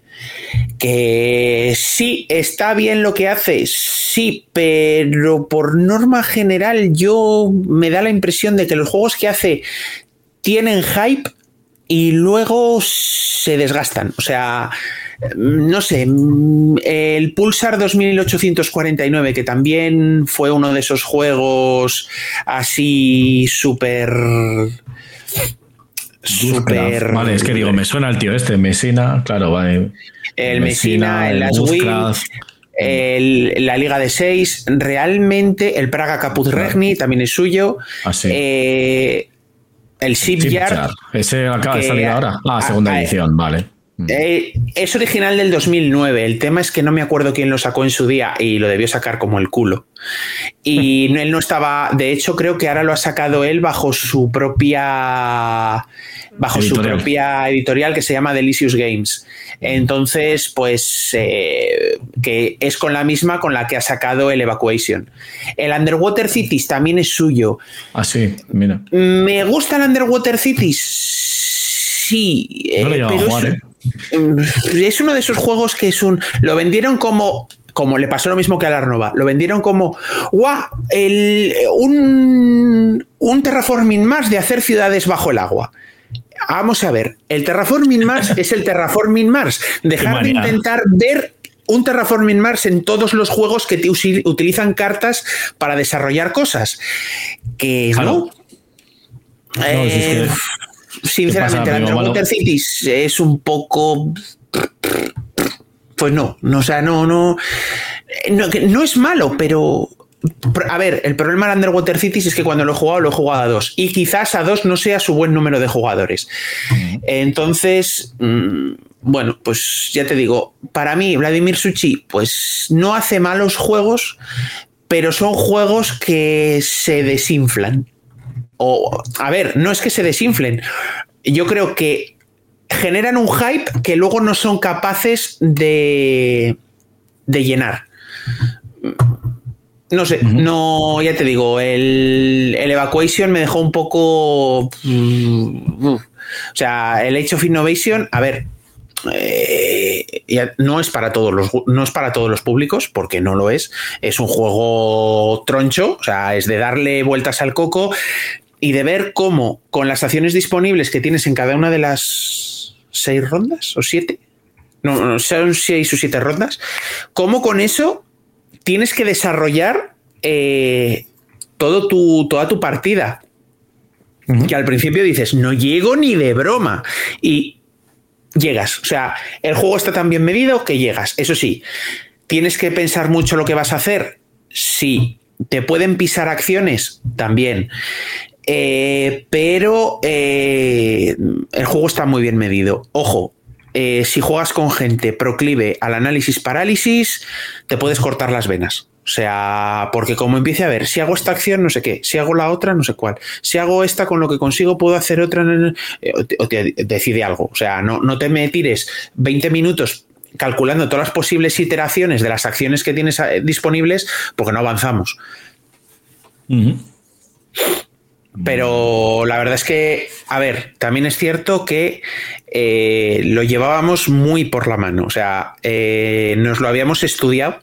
que sí, está bien lo que hace, sí, pero por norma general yo me da la impresión de que los juegos que hace tienen hype y luego se desgastan. O sea, no sé, el Pulsar 2849, que también fue uno de esos juegos así súper Super... Vale, es que digo, me suena el tío este, Mesina, claro, vale. El Mesina, el, el la Liga de Seis, realmente el Praga Caput Regni también es suyo. Ah, eh, el Shipyard. Ese acaba de salir ahora. Ah, segunda edición, vale. Mm. Eh, es original del 2009. El tema es que no me acuerdo quién lo sacó en su día y lo debió sacar como el culo. Y él no estaba. De hecho, creo que ahora lo ha sacado él bajo su propia. Bajo su propia editorial que se llama Delicious Games. Entonces, pues. Eh, que es con la misma con la que ha sacado el Evacuation. El Underwater Cities también es suyo. Ah, sí, mira. ¿Me gusta el Underwater Cities? Sí. pero Mm, es uno de esos juegos que es un. Lo vendieron como. Como le pasó lo mismo que a la Arnova. Lo vendieron como. ¡Guau! un, un terraforming más de hacer ciudades bajo el agua. Vamos a ver, el Terraforming Mars es el Terraforming Mars. Dejar de intentar ver un Terraforming Mars en todos los juegos que te utilizan cartas para desarrollar cosas. Que no. Eh, sinceramente, el Underwater Cities es un poco. Pues no, no, o sea, no, no, no, no es malo, pero a ver, el problema de Underwater Cities es que cuando lo he jugado, lo he jugado a dos. Y quizás a dos no sea su buen número de jugadores. Entonces, mm, bueno, pues ya te digo, para mí, Vladimir Suchi, pues no hace malos juegos, pero son juegos que se desinflan. O, a ver, no es que se desinflen. Yo creo que generan un hype que luego no son capaces de, de llenar. No sé, no, ya te digo, el, el, Evacuation me dejó un poco. Mm, o sea, el Age of Innovation, a ver, eh, no es para todos los no es para todos los públicos porque no lo es es un juego troncho o sea es de darle vueltas al coco y de ver cómo con las acciones disponibles que tienes en cada una de las seis rondas o siete no, son seis o siete rondas cómo con eso tienes que desarrollar eh, todo tu, toda tu partida que al principio dices no llego ni de broma y llegas. O sea, el juego está tan bien medido que llegas. Eso sí, tienes que pensar mucho lo que vas a hacer. Sí. ¿Te pueden pisar acciones? También. Eh, pero eh, el juego está muy bien medido. Ojo, eh, si juegas con gente proclive al análisis parálisis, te puedes cortar las venas. O sea, porque como empiece a ver, si hago esta acción, no sé qué, si hago la otra, no sé cuál, si hago esta con lo que consigo, puedo hacer otra, eh, o te, decide algo. O sea, no, no te me tires 20 minutos calculando todas las posibles iteraciones de las acciones que tienes eh, disponibles, porque no avanzamos. Pero la verdad es que, a ver, también es cierto que eh, lo llevábamos muy por la mano. O sea, nos lo habíamos estudiado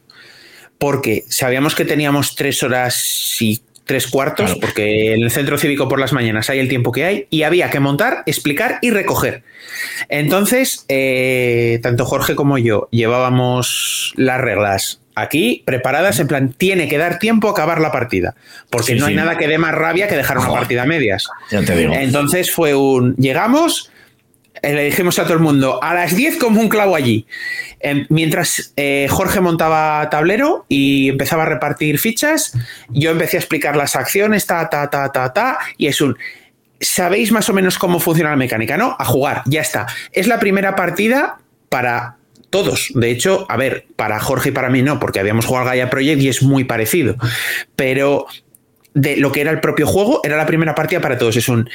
porque sabíamos que teníamos tres horas y tres cuartos, porque en el centro cívico por las mañanas hay el tiempo que hay, y había que montar, explicar y recoger. Entonces, eh, tanto Jorge como yo llevábamos las reglas aquí preparadas, en plan, tiene que dar tiempo a acabar la partida, porque no hay nada que dé más rabia que dejar una partida a medias. Ya te digo. Entonces fue un, llegamos, eh, le dijimos a todo el mundo, a las 10 como un clavo allí. Em, mientras eh, Jorge montaba tablero y empezaba a repartir fichas, yo empecé a explicar las acciones, ta, ta, ta, ta, ta, y es un... ¿Sabéis más o menos cómo funciona la mecánica? ¿No? A jugar, ya está. Es la primera partida para todos. De hecho, a ver, para Jorge y para mí no, porque habíamos jugado al Gaia Project y es muy parecido. Pero de lo que era el propio juego, era la primera partida para todos. Es un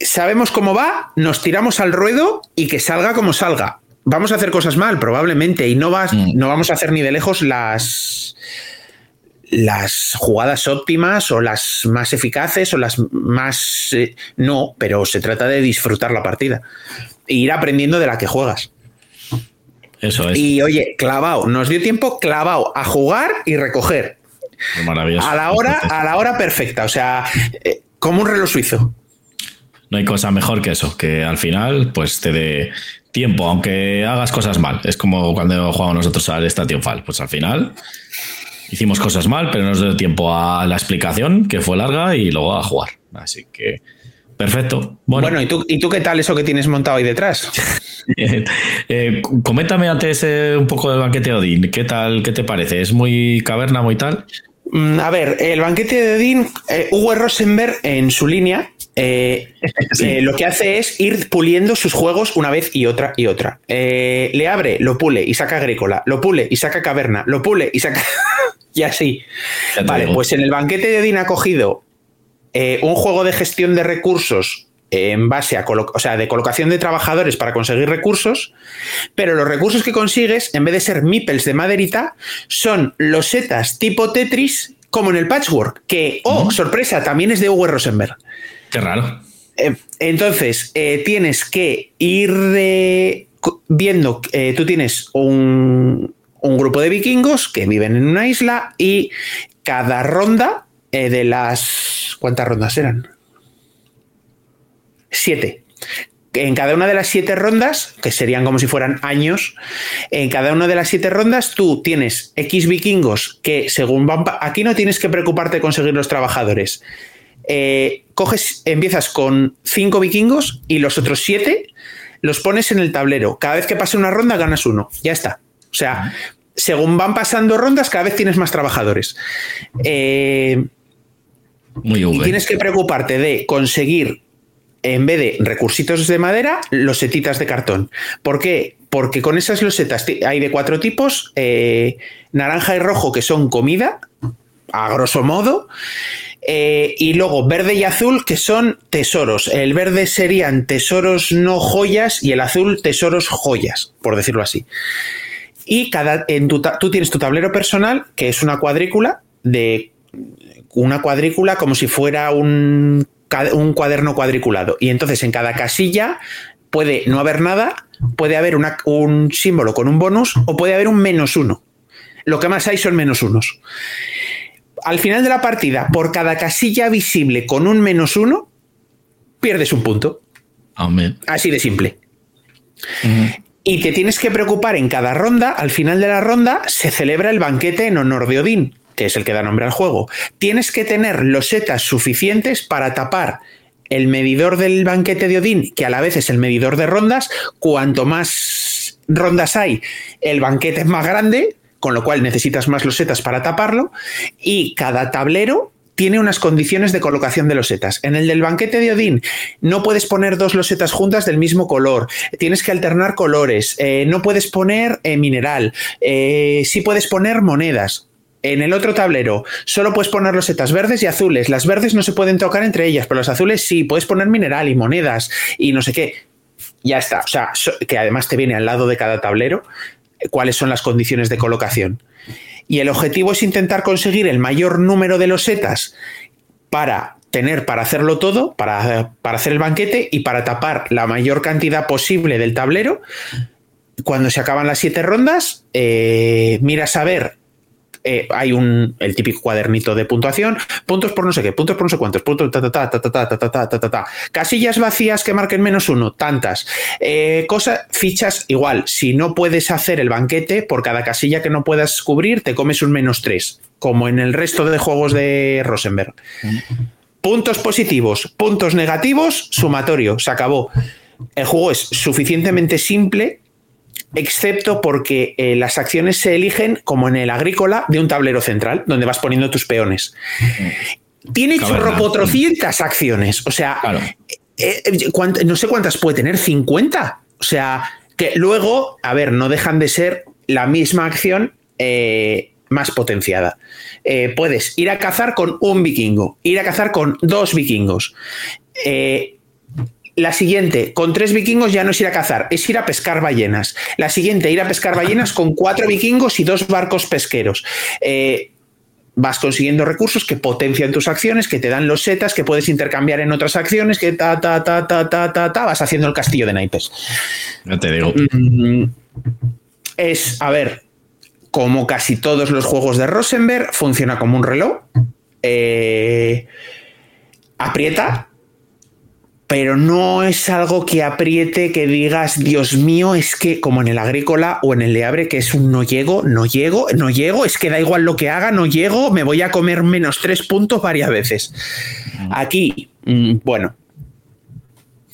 sabemos cómo va, nos tiramos al ruedo y que salga como salga. Vamos a hacer cosas mal, probablemente, y no, vas, mm. no vamos a hacer ni de lejos las, las jugadas óptimas o las más eficaces o las más... Eh, no, pero se trata de disfrutar la partida e ir aprendiendo de la que juegas. Eso es. Y oye, clavado, nos dio tiempo clavado a jugar y recoger. Maravilloso. A la hora, a la hora perfecta, o sea, eh, como un reloj suizo no hay cosa mejor que eso, que al final pues te dé tiempo, aunque hagas cosas mal. Es como cuando jugamos nosotros al Station Fall. Pues al final hicimos cosas mal, pero nos dio tiempo a la explicación, que fue larga, y luego a jugar. Así que perfecto. Bueno, ¿y, tú, ¿y tú qué tal eso que tienes montado ahí detrás? eh, coméntame antes eh, un poco del banquete de Odín. ¿Qué tal? ¿Qué te parece? ¿Es muy caverna, muy tal? Mm, a ver, el banquete de Odín, eh, Hugo Rosenberg en su línea lo que hace es ir puliendo sus juegos una vez y otra y otra. Le abre, lo pule y saca agrícola, lo pule y saca caverna, lo pule y saca. y así. Vale, pues en el banquete de Odin ha cogido un juego de gestión de recursos en base a o sea, de colocación de trabajadores para conseguir recursos, pero los recursos que consigues, en vez de ser meeples de maderita, son losetas tipo Tetris como en el patchwork, que, oh, sorpresa, también es de Hugo Rosenberg. Qué raro. Eh, entonces, eh, tienes que ir viendo, eh, tú tienes un, grupo de vikingos que viven en una isla y cada ronda de las... ¿Cuántas rondas eran? Siete. en cada una de las siete rondas, que serían como si fueran años, en cada una de las siete rondas tú tienes X vikingos que según van... Aquí no tienes que preocuparte de conseguir los trabajadores. Eh, coges, empiezas con cinco vikingos y los otros siete los pones en el tablero. Cada vez que pase una ronda ganas uno. Ya está. O sea, según van pasando rondas, cada vez tienes más trabajadores. Eh, Muy y tienes que preocuparte de conseguir, en vez de recursitos de madera, losetitas de cartón. ¿Por qué? Porque con esas losetas hay de cuatro tipos: eh, naranja y rojo, que son comida, a grosso modo. Eh, y luego verde y azul, que son tesoros. El verde serían tesoros no joyas y el azul tesoros joyas, por decirlo así. Y cada, en tu, tú tienes tu tablero personal, que es una cuadrícula de una cuadrícula como si fuera un, un cuaderno cuadriculado. Y entonces en cada casilla puede no haber nada, puede haber una, un símbolo con un bonus o puede haber un menos uno. Lo que más hay son menos unos. Al final de la partida, por cada casilla visible con un menos uno, pierdes un punto. Amén. Así de simple. Uh -huh. Y te tienes que preocupar en cada ronda, al final de la ronda, se celebra el banquete en honor de Odín, que es el que da nombre al juego. Tienes que tener losetas suficientes para tapar el medidor del banquete de Odín, que a la vez es el medidor de rondas. Cuanto más rondas hay, el banquete es más grande, con lo cual necesitas más losetas para taparlo. Y cada tablero tiene unas condiciones de colocación de losetas. En el del banquete de Odín no puedes poner dos losetas juntas del mismo color, tienes que alternar colores, eh, no puedes poner eh, mineral, eh, sí puedes poner monedas. En el otro tablero solo puedes poner losetas verdes y azules. Las verdes no se pueden tocar entre ellas, pero las azules sí, puedes poner mineral y monedas y no sé qué. Ya está. O sea, que además te viene al lado de cada tablero cuáles son las condiciones de colocación y el objetivo es intentar conseguir el mayor número de losetas para tener para hacerlo todo, para, para, hacer el banquete y para tapar la mayor cantidad posible del tablero. Cuando se acaban las siete rondas, eh, miras a ver. Eh, hay un el típico cuadernito de puntuación, puntos por no sé qué, puntos por no sé cuántos, puntos ta ta ta ta ta ta ta ta ta ta casillas vacías que marquen menos uno, tantas eh, cosas, fichas igual. Si no puedes hacer el banquete por cada casilla que no puedas cubrir, te comes un menos tres, como en el resto de juegos de Rosenberg. Puntos positivos, puntos negativos, sumatorio, se acabó. El juego es suficientemente simple excepto porque eh, las acciones se eligen, como en el agrícola, de un tablero central, donde vas poniendo tus peones. Tiene chorropotrocientas acciones, o sea, claro. eh, no sé cuántas puede tener, 50. O sea, que luego, a ver, no dejan de ser la misma acción eh, más potenciada. Eh, puedes ir a cazar con un vikingo, ir a cazar con dos vikingos. Eh, la siguiente, con tres vikingos ya no es ir a cazar, es ir a pescar ballenas. La siguiente, ir a pescar ballenas con cuatro vikingos y dos barcos pesqueros. Eh, vas consiguiendo recursos que potencian tus acciones, que te dan los setas, que puedes intercambiar en otras acciones, que ta, ta, ta, ta, ta, ta, ta, vas haciendo el castillo de naipes. No te digo. Es, a ver, como casi todos los juegos de Rosenberg, funciona como un reloj. Eh, aprieta, pero no es algo que apriete, que digas, Dios mío, es que como en el agrícola o en el de Abre, que es un no llego, no llego, no llego, es que da igual lo que haga, no llego, me voy a comer menos tres puntos varias veces. Aquí, bueno,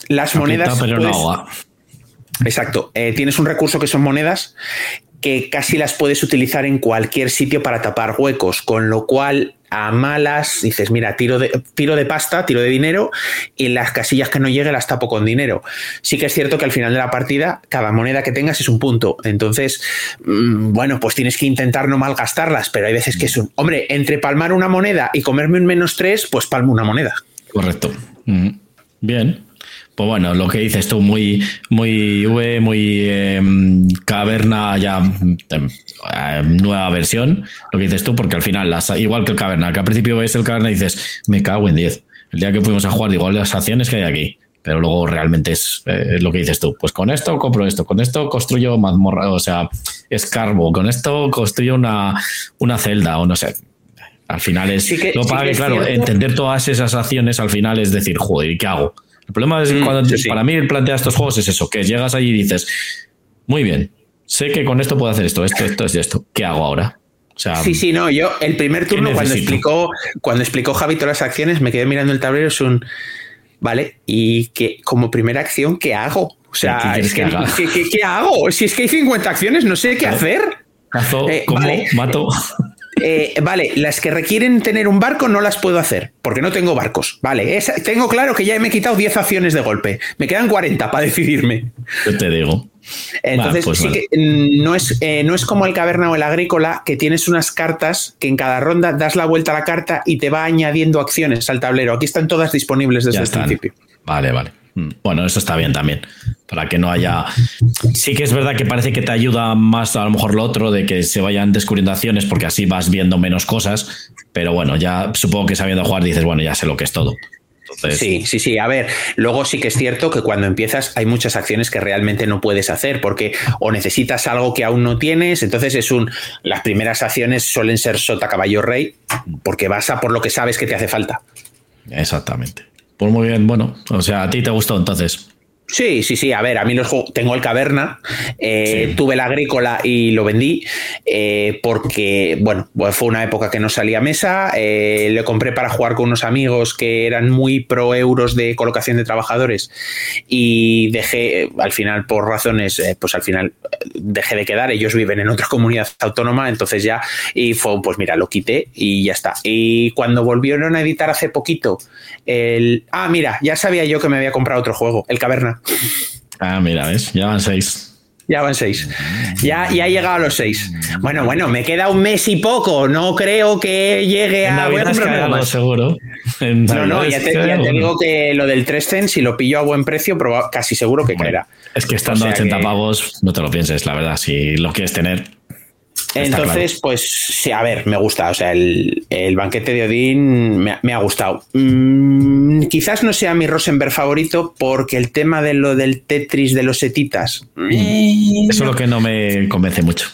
las monedas... Pero pues, no. Exacto, eh, tienes un recurso que son monedas que casi las puedes utilizar en cualquier sitio para tapar huecos, con lo cual a malas dices, mira, tiro de, tiro de pasta, tiro de dinero y las casillas que no llegue las tapo con dinero. Sí que es cierto que al final de la partida cada moneda que tengas es un punto, entonces, mmm, bueno, pues tienes que intentar no malgastarlas, pero hay veces que es un, hombre, entre palmar una moneda y comerme un menos tres, pues palmo una moneda. Correcto. Mm. Bien. Pues bueno, lo que dices tú, muy, muy V, muy eh, caverna ya eh, nueva versión, lo que dices tú, porque al final, las, igual que el caverna, que al principio ves el caverna y dices, me cago en 10. El día que fuimos a jugar, digo, las acciones que hay aquí. Pero luego realmente es, eh, es lo que dices tú. Pues con esto compro esto, con esto construyo mazmorra, o sea, escarbo, con esto construyo una, una celda, o no sé. Al final es. Sí que, lo sí para que claro, cierto. entender todas esas acciones al final es decir, joder, ¿y qué hago? El problema es Mm, cuando sí, sí. para mí el plantear estos juegos es eso, que llegas allí y dices, muy bien, sé que con esto puedo hacer esto, esto, esto y esto. ¿Qué hago ahora? O sea, Sí, sí, no, yo el primer turno cuando explicó, cuando explicó Javi todas las acciones, me quedé mirando el tablero, es un vale, y que como primera acción, ¿qué hago? O ¿Qué sea, quieres es que, que haga? ¿qué, hago? Si es que hay 50 acciones, no sé qué hacer. cazo, Eh, como, vale. mato. Eh, vale, las que requieren tener un barco no las puedo hacer, porque no tengo barcos. Vale, esa- tengo claro que ya me he quitado 10 acciones de golpe. Me quedan 40 para decidirme. Yo te digo. Entonces, pues sí vale. que mm, no es, eh, no es como el caverna o el agrícola, que tienes unas cartas que en cada ronda das la vuelta a la carta y te va añadiendo acciones al tablero. Aquí están todas disponibles desde Ya el están. principio. Vale, vale. Mm, Bueno, eso está bien también. Para que no haya. Sí que es verdad que parece que te ayuda más a lo mejor lo otro, de que se vayan descubriendo acciones, porque así vas viendo menos cosas. Pero bueno, ya supongo que sabiendo jugar dices, bueno, ya sé lo que es todo. Entonces, Sí, sí, sí. A ver, luego sí que es cierto que cuando empiezas hay muchas acciones que realmente no puedes hacer porque o necesitas algo que aún no tienes. Entonces es un. Las primeras acciones suelen ser sota, caballo, rey, porque vas a por lo que sabes que te hace falta. Exactamente. Pues muy bien, bueno. O sea, a ti te gustó entonces. Sí, sí, sí. A ver, a mí los juegos. Tengo el caverna, eh, Sí. tuve el agrícola y lo vendí eh, porque, bueno, pues fue una época que no salía a mesa. eh, lo compré para jugar con unos amigos que eran muy pro euros de colocación de trabajadores y dejé, eh, al final, por razones, eh, pues al final eh, dejé de quedar. Ellos viven en otra comunidad autónoma, entonces ya, y fue, pues mira, lo quité y ya está. Y cuando volvieron a editar hace poquito, el. Ah, mira, ya sabía yo que me había comprado otro juego, el caverna. Ah, mira, ¿ves? Ya van seis. Ya van seis. Ya, ya he llegado a los seis. Bueno, bueno, me queda un mes y poco. No creo que llegue a. Voy a algo seguro. En No, no, ya te, ya digo que lo del 3 si lo pillo a buen precio, casi seguro que caerá. Es que estando O sea a 80 que- pavos, no te lo pienses, la verdad. Si lo quieres tener, Entonces, pues sí, a ver, me gusta. O sea, el, el banquete de Odín me, ha- me ha gustado. Mm, quizás no sea mi Rosenberg favorito porque el tema de lo del Tetris de los setitas. eh, eso es lo que no me convence mucho.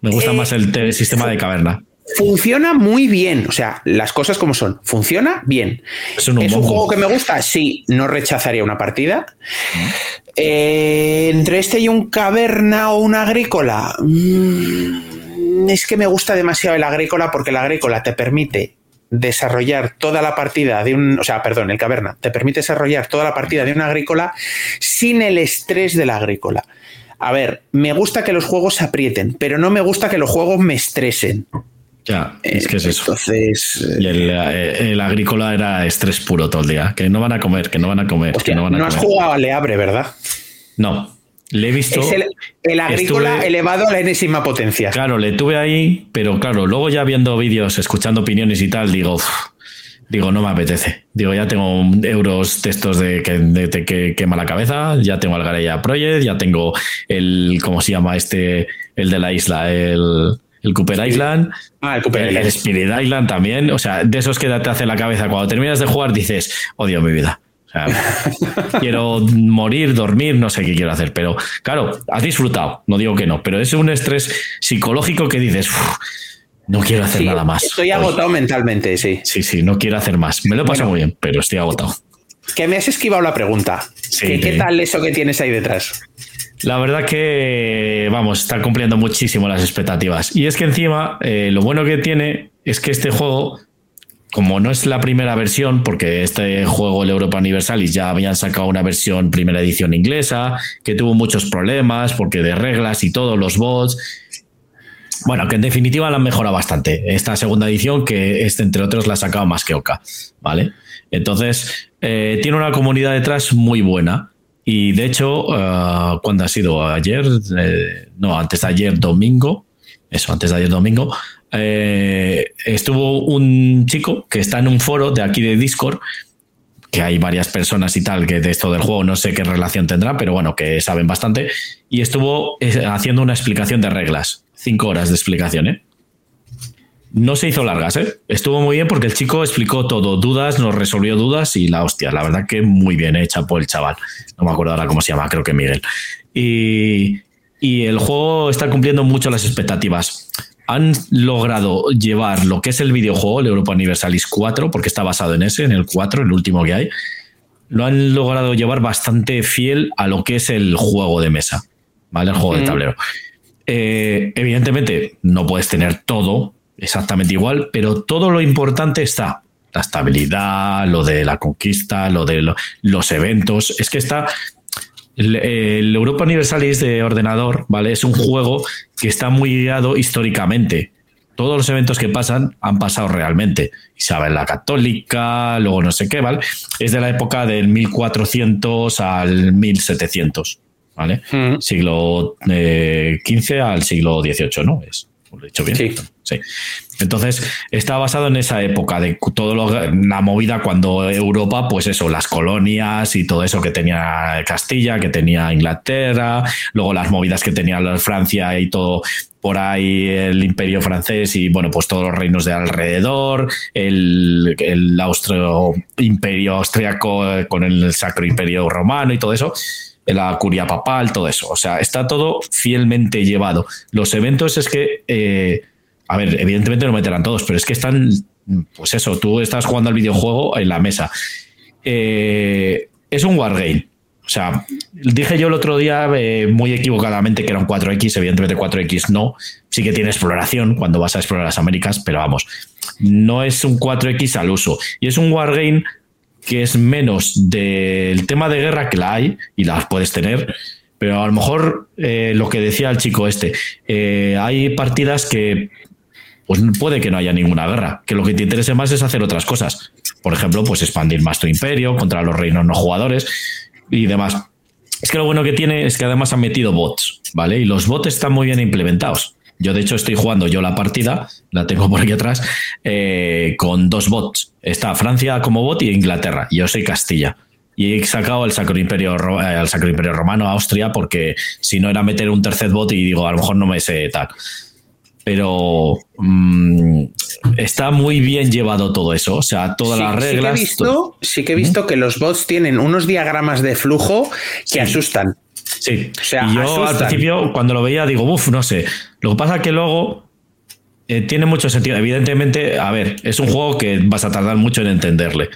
Me gusta Eh, más el te- sistema de caverna. Funciona muy bien, o sea, las cosas como son. Funciona bien. Es un ¿Es un humongo. juego que me gusta? Sí, no rechazaría una partida. Eh, entre este y un caverna o una agrícola. mm, es que me gusta demasiado el agrícola porque el agrícola te permite desarrollar toda la partida de un, o sea, perdón, el caverna, te permite desarrollar toda la partida de una agrícola sin el estrés de la agrícola. A ver, me gusta que los juegos se aprieten, pero no me gusta que los juegos me estresen. Ya, es que es eso. Entonces, eh, Y el, el agrícola era estrés puro todo el día. Que no van a comer, que no van a comer, hostia, que no van a no has comer. jugado a Leabre, ¿verdad? No, le he visto. Es el, el agrícola estuve- elevado a la enésima potencia. Claro, le tuve ahí, pero claro, luego ya viendo vídeos, escuchando opiniones y tal, digo, "Uf", digo, no me apetece. Digo, ya tengo euros de estos de que, de- de que quema la cabeza, ya tengo el Gareya Project, ya tengo el, ¿cómo se llama este? El de la isla, el, el Cooper Island, Ah, el Cooper Island. el Spirit Island también. O sea, de esos que te hace la cabeza. Cuando terminas de jugar dices, odio mi vida. O sea, quiero morir, dormir, no sé qué quiero hacer. Pero claro, has disfrutado, no digo que no, pero es un estrés psicológico que dices, "Uf, no quiero hacer Sí, nada más. Estoy Hoy". agotado mentalmente, sí. Sí, sí, no quiero hacer más. Me lo he pasado muy bien, pero estoy agotado. Que me has esquivado la pregunta. Sí, ¿Qué, tal eso que tienes ahí detrás? La verdad que, vamos, está cumpliendo muchísimo las expectativas. Y es que encima, eh, lo bueno que tiene es que este juego, como no es la primera versión, porque este juego, el Europa Universalis, ya habían sacado una versión primera edición inglesa, que tuvo muchos problemas, porque de reglas y todo, los bots. Bueno, que en definitiva la han mejorado bastante. Esta segunda edición, que este, entre otros, la ha sacado más que Oca, ¿vale? Entonces, eh, tiene una comunidad detrás muy buena. Y de hecho, uh, cuando ha sido ayer, eh, no, antes de ayer domingo, eso, antes de ayer domingo, eh, estuvo un chico que está en un foro de aquí de Discord, que hay varias personas y tal que de esto del juego no sé qué relación tendrá, pero bueno, que saben bastante, y estuvo eh, haciendo una explicación de reglas, cinco horas de explicación, ¿eh? No se hizo largas, ¿eh? Estuvo muy bien porque el chico explicó todo, dudas, nos resolvió dudas y la hostia, la verdad que muy bien hecha por el chaval. No me acuerdo ahora cómo se llama, creo que Miguel. Y, y el juego está cumpliendo mucho las expectativas. Han logrado llevar lo que es el videojuego, el Europa Universalis 4, porque está basado en ese, en el 4, el último que hay, lo han logrado llevar bastante fiel a lo que es el juego de mesa, ¿vale? El juego de tablero. Eh, evidentemente, no puedes tener todo exactamente igual, pero todo lo importante está. La estabilidad, lo de la conquista, lo de los eventos. Es que está. El, el, Europa Universalis de ordenador, ¿vale? Es un juego que está muy guiado históricamente. Todos los eventos que pasan han pasado realmente. Isabel la Católica, luego no sé qué, ¿vale? Es de la época del 1400 al 1700. ¿vale? Siglo XV eh, al siglo XVIII, ¿no? Es, lo he dicho bien. Sí. Entonces, está basado en esa época de todo lo, la movida cuando Europa, pues eso, las colonias y todo eso que tenía Castilla, que tenía Inglaterra, luego las movidas que tenía Francia y todo por ahí el imperio francés y bueno, pues todos los reinos de alrededor, el, el austro imperio austriaco con el sacro imperio romano y todo eso la curia papal, todo eso. O sea, está todo fielmente llevado. Los eventos es que, eh, a ver, evidentemente no meterán todos, pero es que están, pues eso, tú estás jugando al videojuego en la mesa. Eh, es un wargame. O sea, dije yo el otro día eh, muy equivocadamente que era un 4X, evidentemente 4X no. Sí que tiene exploración cuando vas a explorar las Américas, pero vamos, no es un 4X al uso. Y es un wargame que es menos del tema de guerra que la hay y las puedes tener, pero a lo mejor eh, lo que decía el chico este, eh, hay partidas que pues puede que no haya ninguna guerra, que lo que te interese más es hacer otras cosas. Por ejemplo, pues expandir más tu imperio contra los reinos no jugadores y demás. Es que lo bueno que tiene es que además han metido bots, ¿vale? Y los bots están muy bien implementados. Yo, de hecho, estoy jugando yo la partida, la tengo por aquí atrás, eh, con dos bots. Está Francia como bot y Inglaterra. Yo soy Castilla. Y he sacado el Sacro Imperio, eh, el Sacro Imperio Romano, Austria, porque si no era meter un tercer bot y digo, a lo mejor no me sé tal. Pero mm, está muy bien llevado todo eso. O sea, todas las reglas. Sí que he visto, sí que, he visto que los bots tienen unos diagramas de flujo que asustan. Sí, o sea, y yo al principio cuando lo veía digo, uff, no sé. Lo que pasa es que luego eh, tiene mucho sentido. Evidentemente, a ver, es un juego que vas a tardar mucho en entenderle.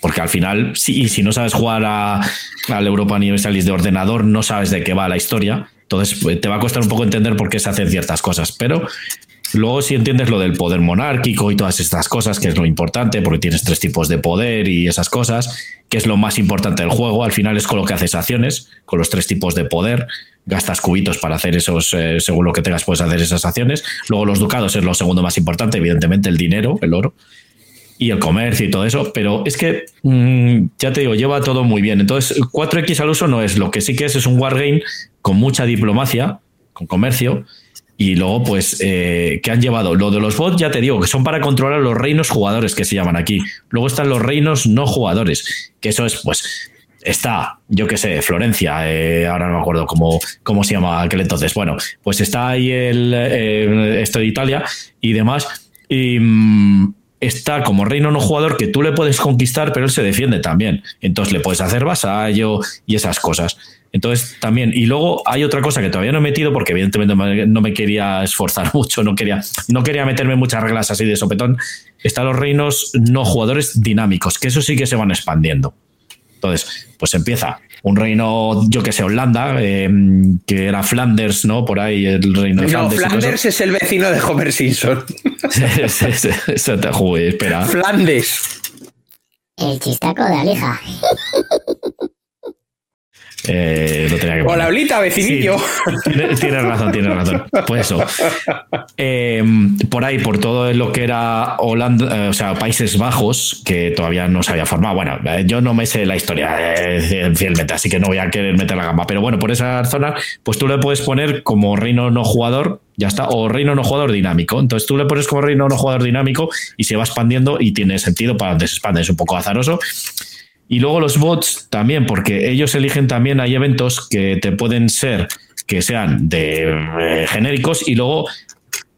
Porque al final, si, si no sabes jugar al Europa Universalis de ordenador, no sabes de qué va la historia. Entonces pues, te va a costar un poco entender por qué se hacen ciertas cosas. Pero Luego, si entiendes lo del poder monárquico y todas estas cosas, que es lo importante, porque tienes tres tipos de poder y esas cosas, que es lo más importante del juego, al final es con lo que haces acciones, con los tres tipos de poder, gastas cubitos para hacer esos, eh, según lo que tengas, puedes hacer esas acciones. Luego, los ducados es lo segundo más importante, evidentemente, el dinero, el oro y el comercio y todo eso, pero es que mm, ya te digo, lleva todo muy bien. Entonces, 4X al uso no es, lo que sí que es es un wargame con mucha diplomacia, con comercio, y luego, pues, eh, ¿qué han llevado? Lo de los bots, ya te digo, que son para controlar los reinos jugadores que se llaman aquí. Luego están los reinos no jugadores, que eso es, pues, está, yo qué sé, Florencia, eh, ahora no me acuerdo cómo, cómo se llama aquel entonces. Bueno, pues está ahí el, eh, esto de Italia y demás. Y mm, está como reino no jugador que tú le puedes conquistar, pero él se defiende también. Entonces le puedes hacer vasallo y esas cosas. Entonces, también, y luego hay otra cosa que todavía no he metido porque evidentemente no me quería esforzar mucho, no quería, no quería meterme muchas reglas así de sopetón. Están los reinos no jugadores dinámicos, que eso sí que se van expandiendo. Entonces, pues empieza un reino, yo que sé, Holanda, em, que era Flanders, ¿no? Por ahí el reino de Flanders. No, Flanders es el vecino de Homer Simpson. Eso te jugué, espera. Flandes. El chistaco de Alija. Eh, lo tenía que Hola, Olita, vecinillo. tienes razón, tienes razón. Pues eso. Eh, por ahí, por todo lo que era Holanda, eh, o sea, Países Bajos, que todavía no se había formado. Bueno, yo no me sé la historia fielmente, así que no voy a querer meter la gamba. Pero bueno, por esa zona, pues tú le puedes poner como reino no jugador, ya está, o reino no jugador dinámico. Entonces tú le pones como reino no jugador dinámico y se va expandiendo y tiene sentido para donde se expande. Es un poco azaroso. Y luego los bots también, porque ellos eligen también, hay eventos que te pueden ser, que sean de eh, genéricos y luego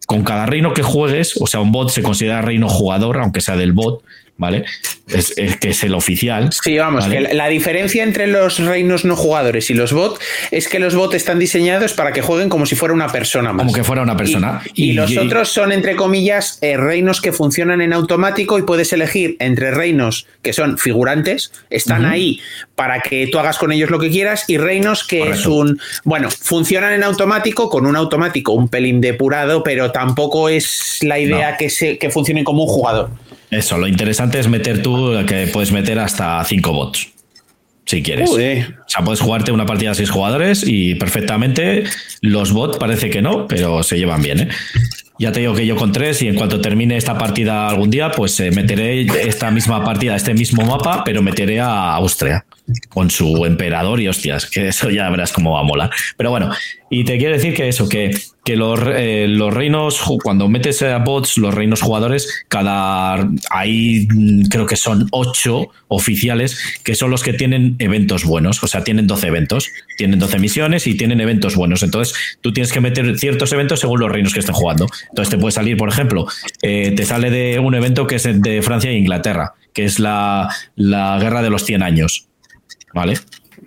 con cada reino que juegues, o sea, un bot se considera reino jugador, aunque sea del bot, ¿vale? Es, que es el oficial. Sí, vamos, que la diferencia entre los reinos no jugadores y los bots es que los bots están diseñados para que jueguen como si fuera una persona más. Como que fuera una persona. Y, los otros son, entre comillas, eh, reinos que funcionan en automático y puedes elegir entre reinos que son figurantes, están ahí para que tú hagas con ellos lo que quieras, y reinos que es un. Bueno, funcionan en automático con un automático un pelín depurado, pero tampoco es la idea que, se, que funcionen como un jugador. Eso, lo interesante es meter tú que puedes meter hasta cinco bots. Si quieres. O sea, puedes jugarte una partida de seis jugadores y perfectamente los bots parece que no, pero se llevan bien. ¿eh? Ya te digo que yo con tres y en cuanto termine esta partida algún día, pues eh, meteré esta misma partida, este mismo mapa, pero meteré a Austria con su emperador y hostias, que eso ya verás cómo va a molar. Pero bueno, y te quiero decir que eso, que, que los, eh, los reinos, cuando metes a bots, los reinos jugadores, cada ahí mm, creo que son ocho oficiales que son los que tienen eventos buenos, o sea, tienen 12 eventos, tienen 12 misiones y tienen eventos buenos. Entonces, tú tienes que meter ciertos eventos según los reinos que estén jugando. Entonces, te puede salir, por ejemplo, eh, te sale de un evento que es de Francia e Inglaterra, que es la, la guerra de los 100 años ¿Vale?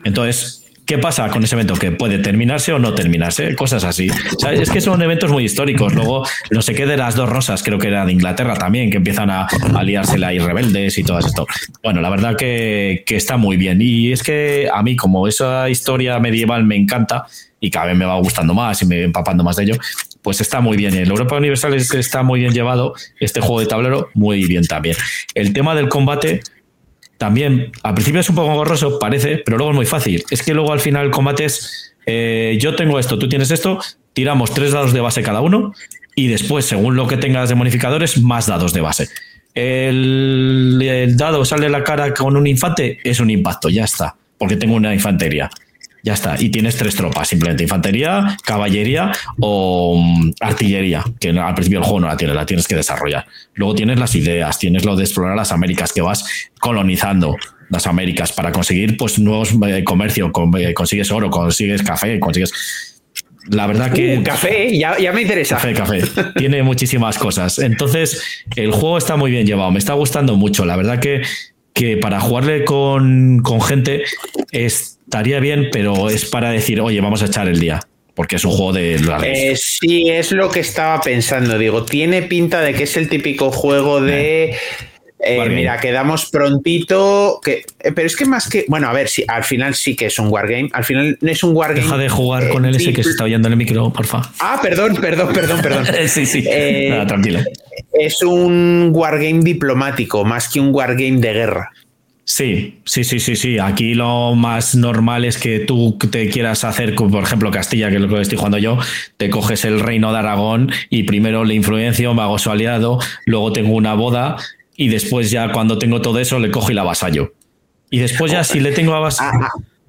Entonces, ¿Qué pasa con ese evento? Que puede terminarse o no terminarse, cosas así. es que son eventos muy históricos. Luego, no sé qué de las dos rosas, creo que era de Inglaterra también, que empiezan a, aliarse la y rebeldes y todo esto. Bueno, la verdad que, está muy bien. Y es que a mí, como esa historia medieval me encanta y cada vez me va gustando más y me empapando más de ello, pues está muy bien. El Europa Universal está muy bien llevado. Este juego de tablero, muy bien también. El tema del combate también al principio es un poco gorroso, parece, pero luego es muy fácil. Es que luego al final el combate es, eh, yo tengo esto, tú tienes esto, tiramos tres dados de base cada uno y después, según lo que tengas de modificadores, más dados de base. El, el dado sale la cara con un infante, es un impacto, ya está, porque tengo una infantería. Ya está. Y tienes tres tropas, simplemente infantería, caballería o mm, artillería, que al principio del juego no la tienes, la tienes que desarrollar. Luego tienes las ideas, tienes lo de explorar las Américas, que vas colonizando las Américas para conseguir pues nuevos eh, comercio, eh, consigues oro, consigues café, consigues la verdad que. Uh, café, ya, ya, me interesa. Café, café. Tiene muchísimas cosas. Entonces, el juego está muy bien llevado. Me está gustando mucho. La verdad que, que para jugarle con, con gente es estaría bien, pero es para decir, oye, vamos a echar el día. Porque es un juego de eh, sí, es lo que estaba pensando. Digo, tiene pinta de que es el típico juego de. Eh, mira, quedamos prontito. Que, eh, pero es que más que. Bueno, a ver, si al final sí que es un wargame. Al final no es un wargame. Deja de jugar con el ese que se está oyendo en el micro, porfa. Ah, perdón, perdón, perdón, perdón. sí, sí. Nada, tranquilo. Es un wargame diplomático, más que un wargame de guerra. Sí, sí, sí, sí, sí. Aquí lo más normal es que tú te quieras hacer, por ejemplo, Castilla, que es lo que estoy jugando yo, te coges el reino de Aragón y primero le influencio, me hago su aliado, luego tengo una boda y después ya cuando tengo todo eso le cojo y la vasallo. Y después ya si le tengo a.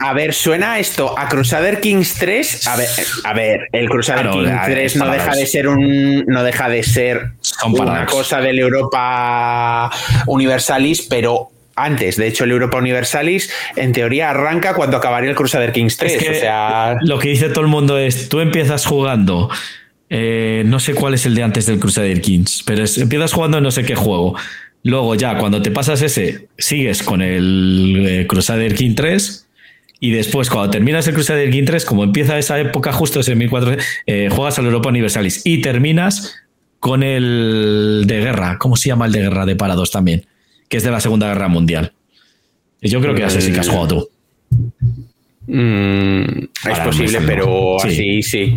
A ver, suena esto a Crusader Kings 3. A ver, a ver el Crusader Kings 3 no deja de ser un. No deja de ser una cosa del Europa Universalis, pero antes. De hecho, el Europa Universalis en teoría arranca cuando acabaría el Crusader Kings 3. o sea... Lo que dice todo el mundo es, tú empiezas jugando, eh, no sé cuál es el de antes del Crusader Kings, pero empiezas jugando en no sé qué juego. Luego ya, cuando te pasas ese, sigues con el eh, Crusader King 3. Y después, cuando terminas el Crusader King 3, como empieza esa época justo ese 1400, eh, juegas al Europa Universalis y terminas con el de guerra. ¿Cómo se llama el de guerra de parados también? que es de la Segunda Guerra Mundial. Y yo creo que ya sé si que has jugado tú. Mm, es posible, pero sí. sí.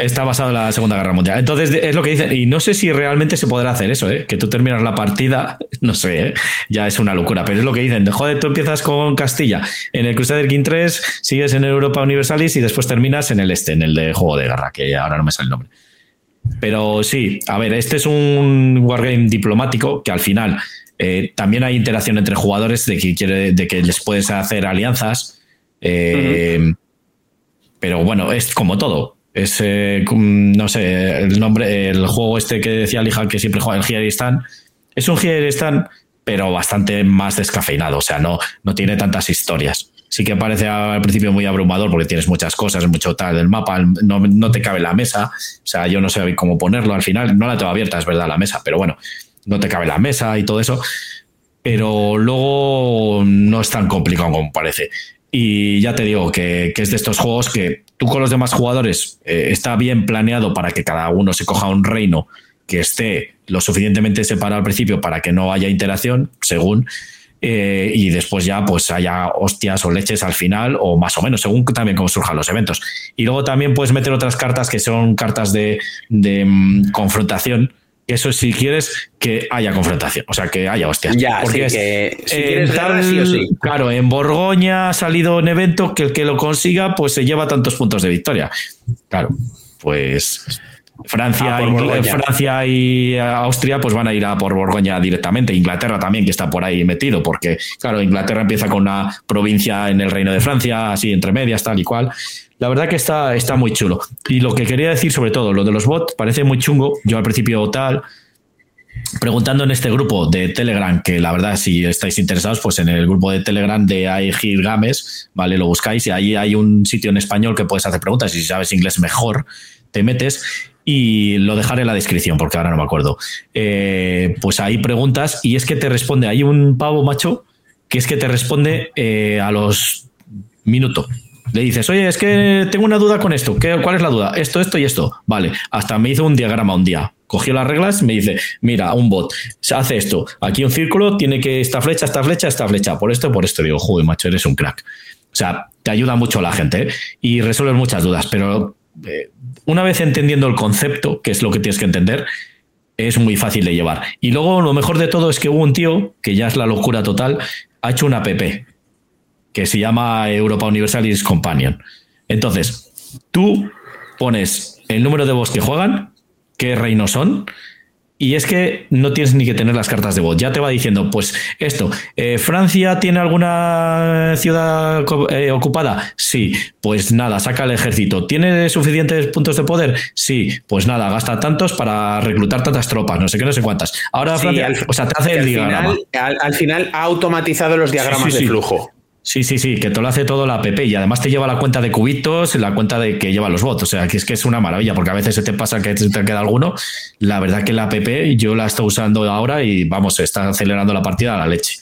Está basado en la Segunda Guerra Mundial. Entonces, es lo que dicen. Y no sé si realmente se podrá hacer eso, ¿eh? que tú terminas la partida, no sé, ¿eh? ya es una locura, pero es lo que dicen. Joder, tú empiezas con Castilla en el Crusader King 3, sigues en Europa Universalis y después terminas en el este, en el de Juego de Guerra, que ahora no me sale el nombre. Pero sí, a ver, este es un wargame diplomático que al final eh, también hay interacción entre jugadores de que, quiere, de que les puedes hacer alianzas. Eh, pero bueno, es como todo. Es, eh, no sé, el nombre, el juego este que decía Lija que siempre juega, el Here Stand, es un Here Stand, pero bastante más descafeinado. O sea, no, no tiene tantas historias. Sí que parece al principio muy abrumador porque tienes muchas cosas, mucho tal del mapa, no, no te cabe la mesa. O sea, yo no sé cómo ponerlo al final. No la tengo abierta, es verdad, la mesa, pero bueno, no te cabe la mesa y todo eso. pero luego no es tan complicado como parece. Y ya te digo que, es de estos juegos que tú con los demás jugadores eh, está bien planeado para que cada uno se coja un reino que esté lo suficientemente separado al principio para que no haya interacción, según, eh, y después ya pues haya hostias o leches al final, o más o menos, según también cómo surjan los eventos. Y luego también puedes meter otras cartas que son cartas de, mm, confrontación. Eso si quieres que haya confrontación, o sea, que haya hostias. Ya, Porque que si quieres sí o sí. Claro, en Borgoña ha salido un evento que el que lo consiga, pues se lleva tantos puntos de victoria. Claro, pues Francia, ah, Francia y Austria pues van a ir a por Borgoña directamente. Inglaterra también, que está por ahí metido, porque, claro, Inglaterra empieza con una provincia en el Reino de Francia, así entre medias, tal y cual. La verdad que está, está muy chulo. Y lo que quería decir sobre todo, lo de los bots, parece muy chungo. Yo al principio tal, preguntando en este grupo de Telegram, que la verdad, si estáis interesados, pues en el grupo de Telegram de Aegir Games, ¿vale? Lo buscáis y ahí hay un sitio en español que puedes hacer preguntas y si sabes inglés mejor, te metes y lo dejaré en la descripción porque ahora no me acuerdo. Eh, pues ahí preguntas y es que te responde, hay un pavo macho que es que te responde eh, a los minutos. Le dices, oye, es que tengo una duda con esto. ¿Qué, ¿Cuál es la duda? Esto, esto y esto. Vale, hasta me hizo un diagrama un día. Cogió las reglas, me dice, mira, un bot, se hace esto. Aquí un círculo, tiene que esta flecha, esta flecha, esta flecha. Por esto, por esto. Digo, joder, macho, eres un crack. O sea, te ayuda mucho la gente ¿eh? y resuelves muchas dudas, pero una vez entendiendo el concepto, que es lo que tienes que entender, es muy fácil de llevar. Y luego lo mejor de todo es que hubo un tío, que ya es la locura total, ha hecho una app que se llama Europa Universalis Companion. Entonces, tú pones el número de voz que juegan, qué reinos son, y es que no tienes ni que tener las cartas de voz. Ya te va diciendo, pues esto, eh, ¿Francia tiene alguna ciudad eh, ocupada? Sí, pues nada, saca el ejército. ¿Tiene suficientes puntos de poder? Sí, pues nada, gasta tantos para reclutar tantas tropas, no sé qué, no sé cuántas. Ahora Francia, o sea, te hace el diagrama. al, final ha automatizado los diagramas de flujo. Sí, sí, sí, que te lo hace todo la app y además te lleva la cuenta de cubitos, la cuenta de que lleva los bots. O sea, que es que es una maravilla, porque a veces se te pasa que te queda alguno. La verdad que la app yo la estoy usando ahora y vamos, está acelerando la partida a la leche.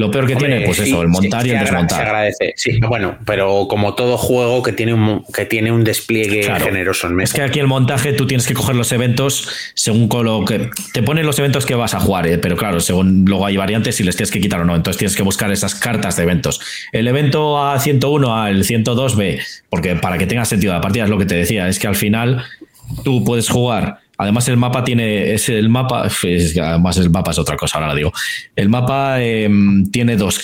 Lo peor que tiene, pues eso, el montar y el desmontar. Se agradece, sí. Bueno, pero como todo juego que tiene un, que tiene un despliegue generoso en Es que aquí el montaje tú tienes que coger los eventos según lo que. Te ponen los eventos que vas a jugar, ¿eh? pero claro, según luego hay variantes y les tienes que quitar o no. Entonces tienes que buscar esas cartas de eventos. El evento A101 al 102B, porque para que tenga sentido la partida es lo que te decía, es que al final tú puedes jugar Además, el mapa tiene. Es el mapa. además, el mapa es otra cosa, ahora lo digo. El mapa em, tiene dos,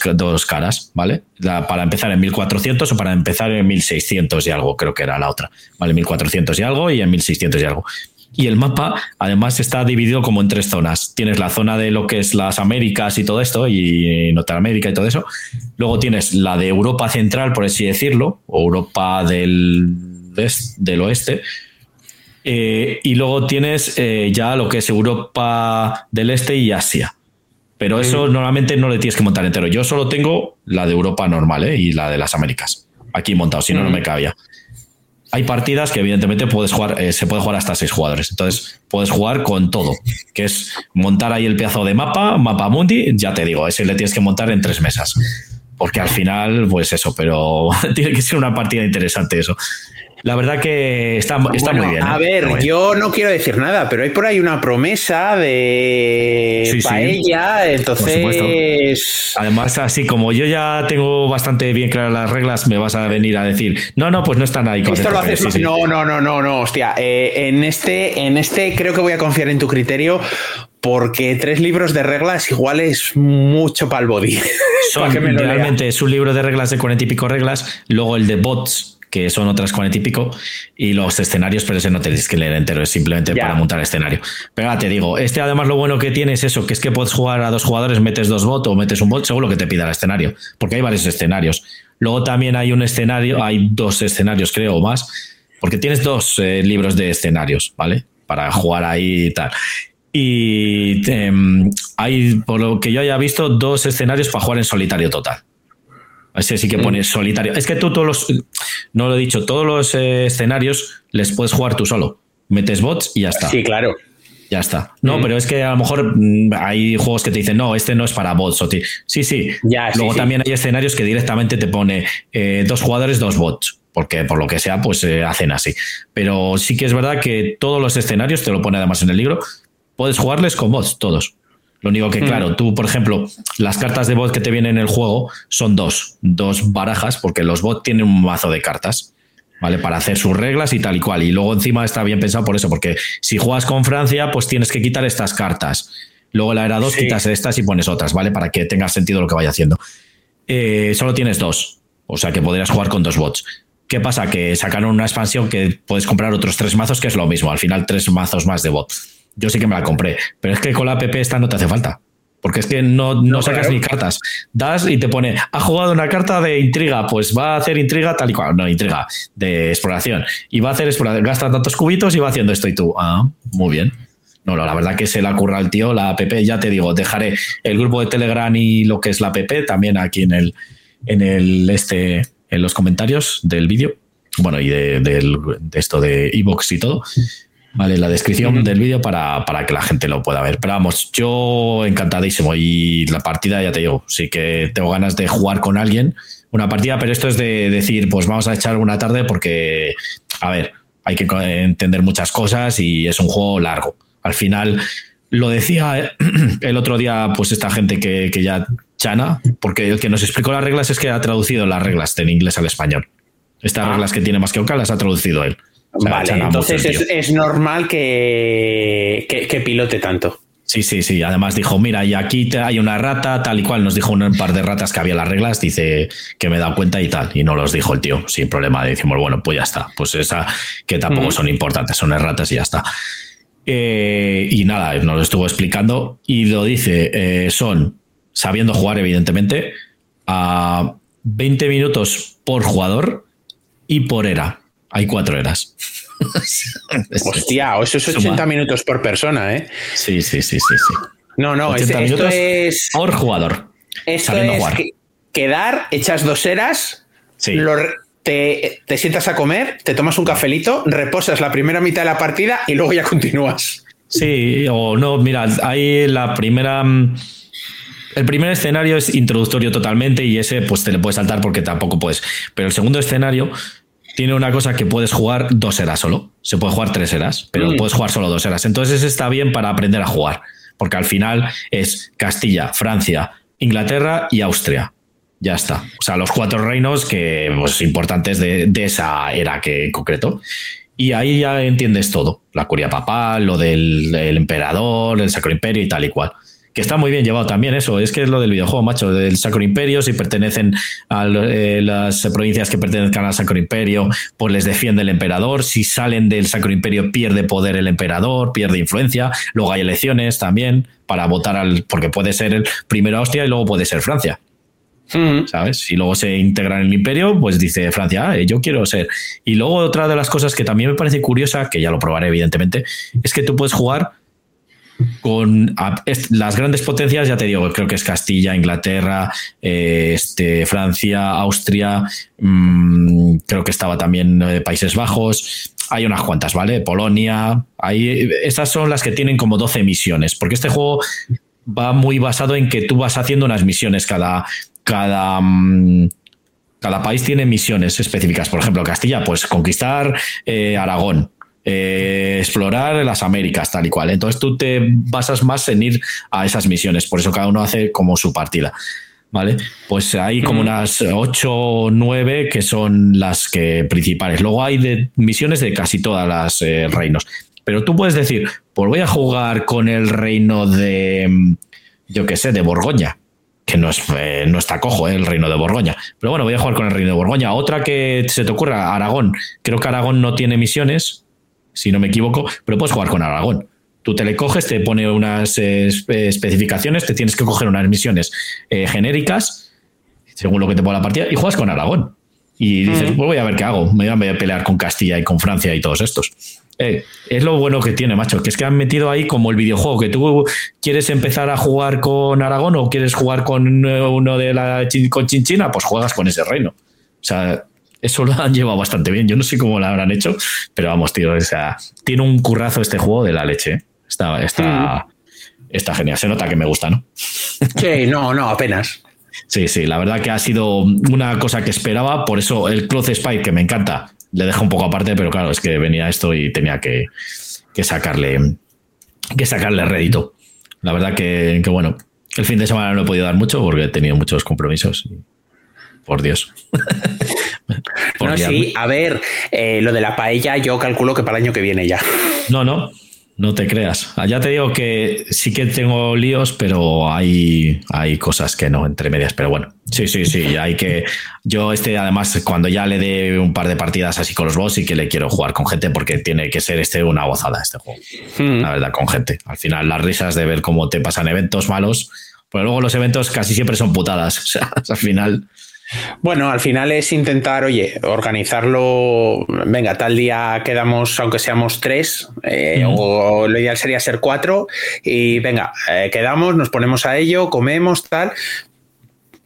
caras, ¿vale? para empezar en 1400 o para empezar en 1600 y algo, creo que era la otra. ¿Vale? 1400 y algo y en 1600 y algo. Y el mapa, además, está dividido como en tres zonas. Tienes la zona de lo que es las Américas y todo esto, y Norteamérica y todo eso. Luego tienes la de Europa Central, por así decirlo, o Europa del, del oeste eh, y luego tienes eh, ya lo que es Europa del Este y Asia. Pero eso normalmente no le tienes que montar entero. Yo solo tengo la de Europa normal ¿eh? y la de las Américas. Aquí montado, si no, no me cabía. Hay partidas que evidentemente puedes jugar, se puede jugar hasta seis jugadores. Entonces puedes jugar con todo, que es montar ahí el pedazo de mapa, mapa mundi, ya te digo, ese le tienes que montar en tres mesas. Porque al final, pues eso, pero tiene que ser una partida interesante eso. La verdad que está, está muy bien. A ¿eh? ver, yo no quiero decir nada, pero hay por ahí una promesa de paella, entonces. Además, así como yo ya tengo bastante bien claras las reglas, me vas a venir a decir, no, no, pues no están ahí. Esto lo haces. no, no, no, no, no, hostia. Eh, en este, en este creo que voy a confiar en tu criterio porque tres libros de reglas igual es mucho para el body. Son, realmente es un libro de reglas de cuarenta y pico reglas, luego el de bots que son otras cuarenta y pico, y los escenarios, pero ese no tenéis que leer entero, es simplemente para montar escenario. Pero ahora te digo, este además lo bueno que tiene es eso, que es que puedes jugar a dos jugadores, metes dos bots o metes un bot, según lo que te pida el escenario, porque hay varios escenarios. Luego también hay un escenario, hay dos escenarios, creo, o más, porque tienes dos eh, libros de escenarios, ¿vale? Para jugar ahí y tal. Y em, hay, por lo que yo haya visto, dos escenarios para jugar en solitario total. Ese sí que pones solitario. Es que tú todos los, no lo he dicho, todos los eh, escenarios les puedes jugar tú solo. Metes bots y ya está. Sí, claro. Ya está. No, pero es que a lo mejor mm, hay juegos que te dicen, no, este no es para bots. O sí, sí. Ya, Luego sí. también hay escenarios que directamente te pone eh, dos jugadores, dos bots. Porque por lo que sea, pues eh, hacen así. Pero sí que es verdad que todos los escenarios, te lo pone además en el libro, puedes jugarles con bots, todos. Lo único que, Mm. claro, tú, por ejemplo, las cartas de bot que te vienen en el juego son dos, dos barajas, porque los bots tienen un mazo de cartas. ¿vale? Para hacer sus reglas y tal y cual. Y luego encima está bien pensado por eso, porque si juegas con Francia, pues tienes que quitar estas cartas. Luego la era 2 Sí. quitas estas y pones otras, ¿vale? Para que tenga sentido lo que vaya haciendo. Eh, solo tienes dos, o sea que podrías jugar con dos bots. ¿Qué pasa? Que sacaron una expansión que puedes comprar otros tres mazos, que es lo mismo. Al final, tres mazos más de bot. Yo sí que me la compré, pero es que con la app esta no te hace falta. Porque es que no, no, No, sacas claro. ni cartas. Das y te pone, ha jugado una carta de intriga, pues va a hacer intriga tal y cual. No, intriga, de exploración. Y va a hacer exploración. Gasta tantos cubitos y va haciendo esto y tú. Ah, muy bien. No, la verdad que se la curra al tío, la app, ya te digo, dejaré el grupo de Telegram y lo que es la app también aquí en el, en el este, en los comentarios del vídeo. Bueno, y de, del- de esto de Evox y todo. Vale, la descripción del vídeo para, para que la gente lo pueda ver. Pero vamos, yo encantadísimo. Y la partida, ya te digo, sí que tengo ganas de jugar con alguien una partida, pero esto es de decir, pues vamos a echar una tarde porque, a ver, hay que entender muchas cosas y es un juego largo. Al final, lo decía el otro día, pues esta gente que, que ya chana, porque el que nos explicó las reglas es que ha traducido las reglas del inglés al español. Estas Ah. reglas que tiene más que Oca las ha traducido él. O sea, Vale, chana mucho entonces es, es normal que, que, que pilote tanto. Sí, sí, sí. Además dijo, mira, y aquí hay una rata, tal y cual. Nos dijo un par de ratas que había las reglas, dice que me he dado cuenta y tal. Y no los dijo el tío, sin problema. Decimos, bueno, pues ya está. Pues esa que tampoco Ujú. son importantes, son ratas y ya está. Eh, y nada, nos lo estuvo explicando y lo dice, eh, son, sabiendo jugar evidentemente, a 20 minutos por jugador y por era. Hay cuatro eras. Hostia, eso es Suma. 80 minutos por persona, ¿eh? Sí, sí, sí, sí, sí. No, no, 80 es- esto minutos es. por jugador. Esto sabiendo es jugar. que- quedar, echas dos eras, Sí. lo te, te sientas a comer, te tomas un cafelito, reposas la primera mitad de la partida y luego ya continúas. Sí, o no, mira, hay la primera. mm, El primer escenario es introductorio totalmente y ese pues te le puedes saltar porque tampoco puedes. Pero el segundo escenario tiene una cosa que puedes jugar dos eras solo. Se puede jugar tres eras, pero Mm. puedes jugar solo dos eras. Entonces está bien para aprender a jugar, porque al final es Castilla, Francia, Inglaterra y Austria. Ya está. O sea, los cuatro reinos que pues, importantes de, de esa era que en concreto. Y ahí ya entiendes todo. La curia papal, lo del, del emperador, el Sacro Imperio y tal y cual. Que está muy bien llevado también eso. Es que es lo del videojuego, macho. Del Sacro Imperio, si pertenecen a eh, las provincias que pertenezcan al Sacro Imperio, pues les defiende el emperador. Si salen del Sacro Imperio, pierde poder el emperador, pierde influencia. Luego hay elecciones también para votar al. Porque puede ser el primero Austria y luego puede ser Francia. Mm. ¿sabes? Si luego se integra en el imperio, pues dice Francia, "Ah, eh, yo quiero ser. Y luego otra de las cosas que también me parece curiosa, que ya lo probaré evidentemente, es que tú puedes jugar con las grandes potencias, ya te digo, creo que es Castilla, Inglaterra, eh, este, Francia, Austria, mm, creo que estaba también eh, Países Bajos. Hay unas cuantas, ¿vale? Polonia. Hay, estas son las que tienen como 12 misiones, porque este juego va muy basado en que tú vas haciendo unas misiones cada, cada, mm, cada país tiene misiones específicas. Por ejemplo, Castilla, pues conquistar eh, Aragón, eh, explorar las Américas, tal y cual. Entonces tú te basas más en ir a esas misiones. Por eso cada uno hace como su partida. ¿Vale? Pues hay como Mm. unas 8 o 9 que son las que principales. Luego hay de misiones de casi todas las eh, reinos. Pero tú puedes decir, pues voy a jugar con el reino de, mm, yo qué sé, de Borgoña que no, es, eh, no está cojo, eh, el reino de Borgoña. Pero bueno, voy a jugar con el reino de Borgoña. Otra que se te ocurra, Aragón. Creo que Aragón no tiene misiones, si no me equivoco, pero puedes jugar con Aragón. Tú te le coges, te pone unas eh, espe- especificaciones, te tienes que coger unas misiones eh, genéricas, según lo que te ponga la partida, y juegas con Aragón. Y dices, pues voy a ver qué hago. Me voy a pelear con Castilla y con Francia y todos estos. Eh, es lo bueno que tiene, macho, que es que han metido ahí como el videojuego, que tú quieres empezar a jugar con Aragón o quieres jugar con eh, uno de la con Chinchina, pues juegas con ese reino. O sea, eso lo han llevado bastante bien. Yo no sé cómo lo habrán hecho, pero vamos, tío, o sea, tiene un currazo este juego de la leche. ¿eh? Está, está, está genial. Se nota que me gusta, ¿no? Sí, no, no, apenas. Sí, sí, la verdad que ha sido una cosa que esperaba, por eso el Cloth Spike, que me encanta, le dejo un poco aparte, pero claro, es que venía esto y tenía que, que sacarle que sacarle rédito. La verdad que, que, bueno, el fin de semana no he podido dar mucho porque he tenido muchos compromisos. Por Dios. Por no, sí, a ver, eh, lo de la paella yo calculo que para el año que viene ya. No, no, no te creas. Ya te digo que sí que tengo líos, pero hay, hay cosas que no, entre medias. Pero bueno, sí, sí, sí. Hay que. Yo, este, además, cuando ya le dé un par de partidas así con los boss, sí que le quiero jugar con gente porque tiene que ser este una gozada este juego. Hmm. La verdad, con gente. Al final, las risas de ver cómo te pasan eventos malos. Pero luego los eventos casi siempre son putadas. O sea, al final. Bueno, al final es intentar, oye, organizarlo. Venga, tal día quedamos, aunque seamos tres, eh, o lo ideal sería ser cuatro, y venga, eh, quedamos, nos ponemos a ello, comemos, tal.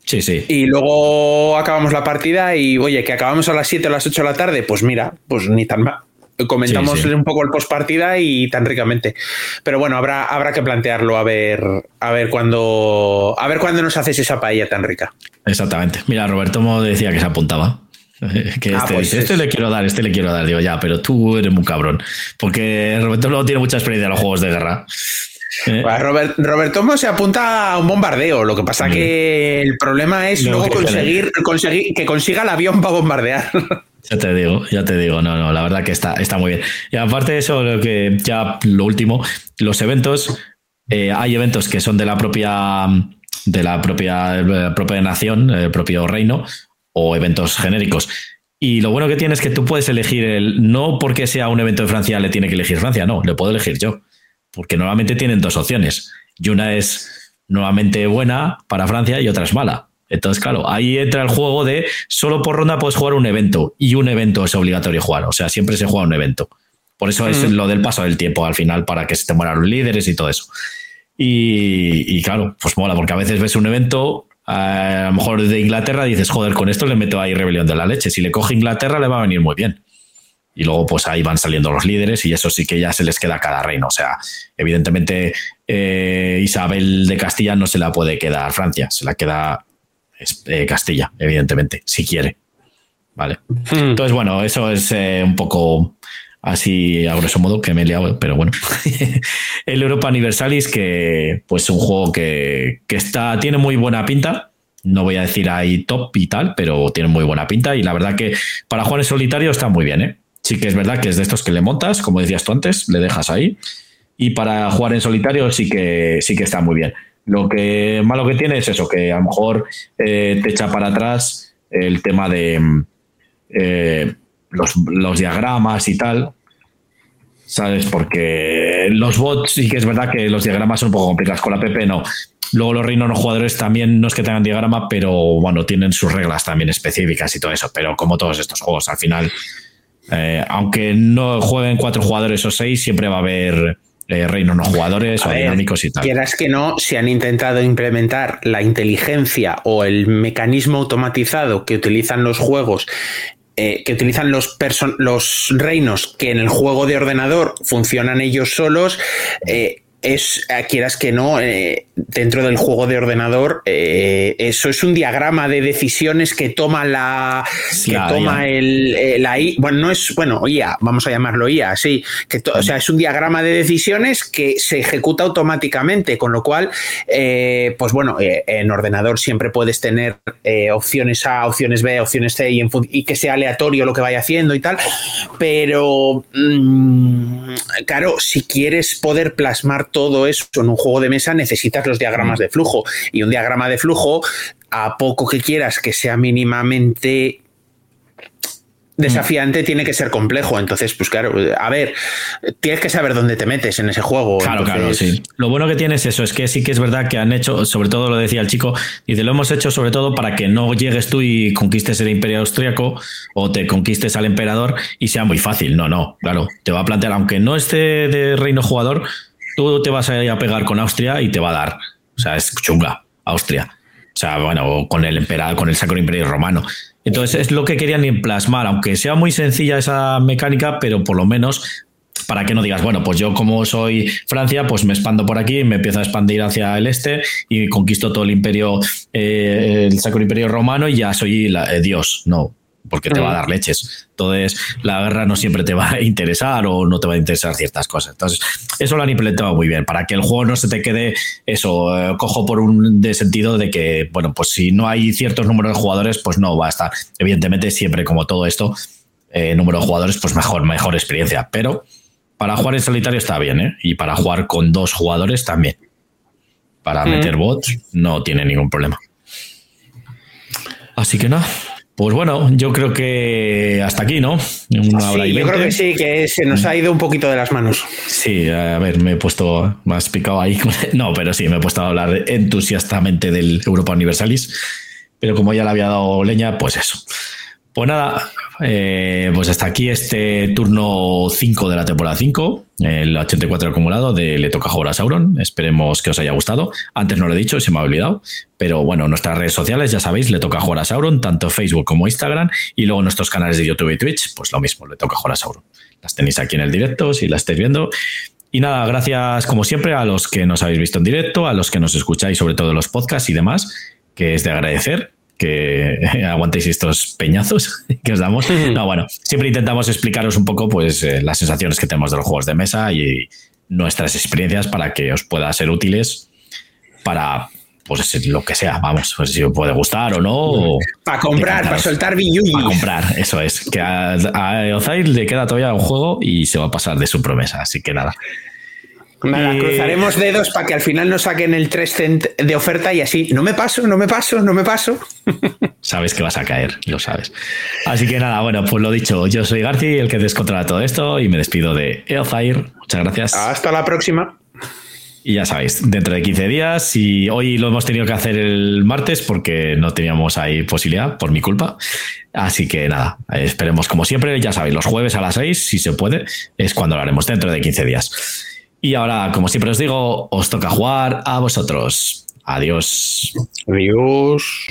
Sí, sí. Y luego acabamos la partida y, oye, que acabamos a las 7 o las 8 de la tarde, pues mira, pues ni tan mal comentamos un poco el post partida y tan ricamente. Pero bueno, habrá, habrá que plantearlo a ver, a ver cuándo, a ver cuándo nos haces esa paella tan rica. Exactamente. Mira, Roberto Mo decía que se apuntaba. Que ah, este, pues este le quiero dar, este le quiero dar. Digo, ya, pero tú eres muy cabrón. Porque Roberto no tiene mucha experiencia en los juegos de guerra. ¿Eh? Robert, Roberto Mo se apunta a un bombardeo. Lo que pasa que el problema es luego conseguir, conseguir que consiga el avión para bombardear. Ya te digo, ya te digo, no, no, la verdad que está, está muy bien. Y aparte de eso, lo que ya lo último, los eventos, eh, hay eventos que son de la propia de la propia, propia nación, el propio reino, o eventos genéricos. Y lo bueno que tiene es que tú puedes elegir el, no porque sea un evento de Francia le tiene que elegir Francia, no, le puedo elegir yo. Porque normalmente tienen dos opciones. Y una es nuevamente buena para Francia y otra es mala. Entonces, claro, ahí entra el juego de solo por ronda puedes jugar un evento y un evento es obligatorio jugar. O sea, siempre se juega un evento. Por eso es lo del paso del tiempo al final, para que se te mueran los líderes y todo eso. Y, claro, pues mola, porque a veces ves un evento, a lo mejor de Inglaterra, dices, joder, con esto le meto ahí rebelión de la leche. Si le coge Inglaterra, le va a venir muy bien. Y luego, pues ahí van saliendo los líderes y eso sí que ya se les queda a cada reino. O sea, evidentemente, eh, Isabel de Castilla no se la puede quedar Francia, se la queda eh, Castilla, evidentemente, si quiere. Vale. Hmm. Entonces, bueno, eso es eh, un poco así a grosso modo que me he liado, pero bueno. el Europa Universalis, que pues un juego que, está, tiene muy buena pinta. No voy a decir ahí top y tal, pero tiene muy buena pinta. Y la verdad que para jugar en solitario está muy bien, ¿eh? Sí que es verdad que es de estos que le montas, como decías tú antes, le dejas ahí. Y para jugar en solitario sí que, sí que está muy bien. Lo que malo que tiene es eso, que a lo mejor eh, te echa para atrás el tema de eh, los, diagramas y tal. ¿Sabes? Porque los bots sí que es verdad que los diagramas son un poco complicados. Con la PP no. Luego los reinos no jugadores también no es que tengan diagrama, pero bueno, tienen sus reglas también específicas y todo eso. Pero como todos estos juegos, al final, eh, aunque no jueguen cuatro jugadores o seis, siempre va a haber eh, reinos no jugadores o dinámicos y tal. Quieras que no, si han intentado implementar la inteligencia o el mecanismo automatizado que utilizan los juegos eh, que utilizan los, los reinos que en el juego de ordenador funcionan ellos solos, eh, es, quieras que no, dentro del juego de ordenador, eh, eso es un diagrama de decisiones que toma la, que toma el, eh, la I, bueno, no es, bueno, IA, vamos a llamarlo IA, sí, que o sea, es un diagrama de decisiones que se ejecuta automáticamente, con lo cual, eh, pues bueno, en ordenador siempre puedes tener opciones A, opciones B, opciones C y, y, que sea aleatorio lo que vaya haciendo y tal, pero, mm, claro, si quieres poder plasmar todo eso en un juego de mesa, necesitas los diagramas de flujo. Y un diagrama de flujo, a poco que quieras que sea mínimamente desafiante tiene que ser complejo. Entonces, pues claro, a ver, tienes que saber dónde te metes en ese juego. Claro, claro, sí. Lo bueno que tienes eso es que sí que es verdad que han hecho, sobre todo lo decía el chico, dice, lo hemos hecho sobre todo para que no llegues tú y conquistes el imperio austriaco o te conquistes al emperador y sea muy fácil. No, no, claro, te va a plantear, aunque no esté de reino jugador, tú te vas a ir a pegar con Austria y te va a dar. O sea, es chunga, Austria. O sea, bueno, con el emperador, con el Sacro Imperio Romano. Entonces es lo que querían plasmar, aunque sea muy sencilla esa mecánica, pero por lo menos para que no digas, bueno, pues yo como soy Francia, pues me expando por aquí, me empiezo a expandir hacia el este y conquisto todo el imperio, eh, el Sacro Imperio Romano y ya soy eh, Dios. No, porque te va a dar leches. Entonces, la guerra no siempre te va a interesar o no te va a interesar ciertas cosas. Entonces, eso lo han implementado muy bien, para que el juego no se te quede eso, eh, cojo por un de sentido de que, bueno, pues si no hay ciertos números de jugadores, pues no va a estar. Evidentemente, siempre como todo esto, eh, número de jugadores, pues mejor, mejor experiencia. Pero para jugar en solitario está bien, ¿eh? Y para jugar con dos jugadores también. Para meter bots no tiene ningún problema. Así que nada, pues bueno, yo creo que hasta aquí, ¿no? Una hora y yo creo que sí, que se nos ha ido un poquito de las manos. Sí, a ver, me he puesto más picado ahí. No, pero sí, me he puesto a hablar entusiastamente del Europa Universalis. Pero como ya le había dado leña, pues eso. Pues nada, eh, pues hasta aquí este turno 5 de la temporada 5, el 84 acumulado de Le toca jugar a Sauron. Esperemos que os haya gustado. Antes no lo he dicho, se me ha olvidado. Pero bueno, nuestras redes sociales, ya sabéis, Le toca jugar a Sauron, tanto Facebook como Instagram. Y luego nuestros canales de YouTube y Twitch, pues lo mismo, Le toca jugar a Sauron. Las tenéis aquí en el directo, si las estáis viendo. Y nada, gracias como siempre a los que nos habéis visto en directo, a los que nos escucháis, sobre todo los podcasts y demás, que es de agradecer que aguantéis estos peñazos que os damos. No, bueno, siempre intentamos explicaros un poco pues eh, las sensaciones que tenemos de los juegos de mesa y nuestras experiencias para que os pueda ser útiles para pues lo que sea, vamos, pues si os puede gustar o no. Para comprar, para soltar billuyi. Para comprar, eso es. Que a, a Ozair le queda todavía un juego y se va a pasar de su promesa, así que nada. Nada, cruzaremos dedos para que al final nos saquen el 3 cent de oferta y así, no me paso, no me paso, no me paso. Sabes que vas a caer, lo sabes. Así que nada, bueno, pues lo dicho, yo soy Garci, el que descontrola todo esto y me despido de Eofair. Muchas gracias. Hasta la próxima. Y ya sabéis, dentro de 15 días, y hoy lo hemos tenido que hacer el martes porque no teníamos ahí posibilidad, por mi culpa. Así que nada, esperemos como siempre, ya sabéis, los jueves a las 6, si se puede, es cuando lo haremos dentro de 15 días. Y ahora, como siempre os digo, os toca jugar a vosotros. Adiós. Adiós.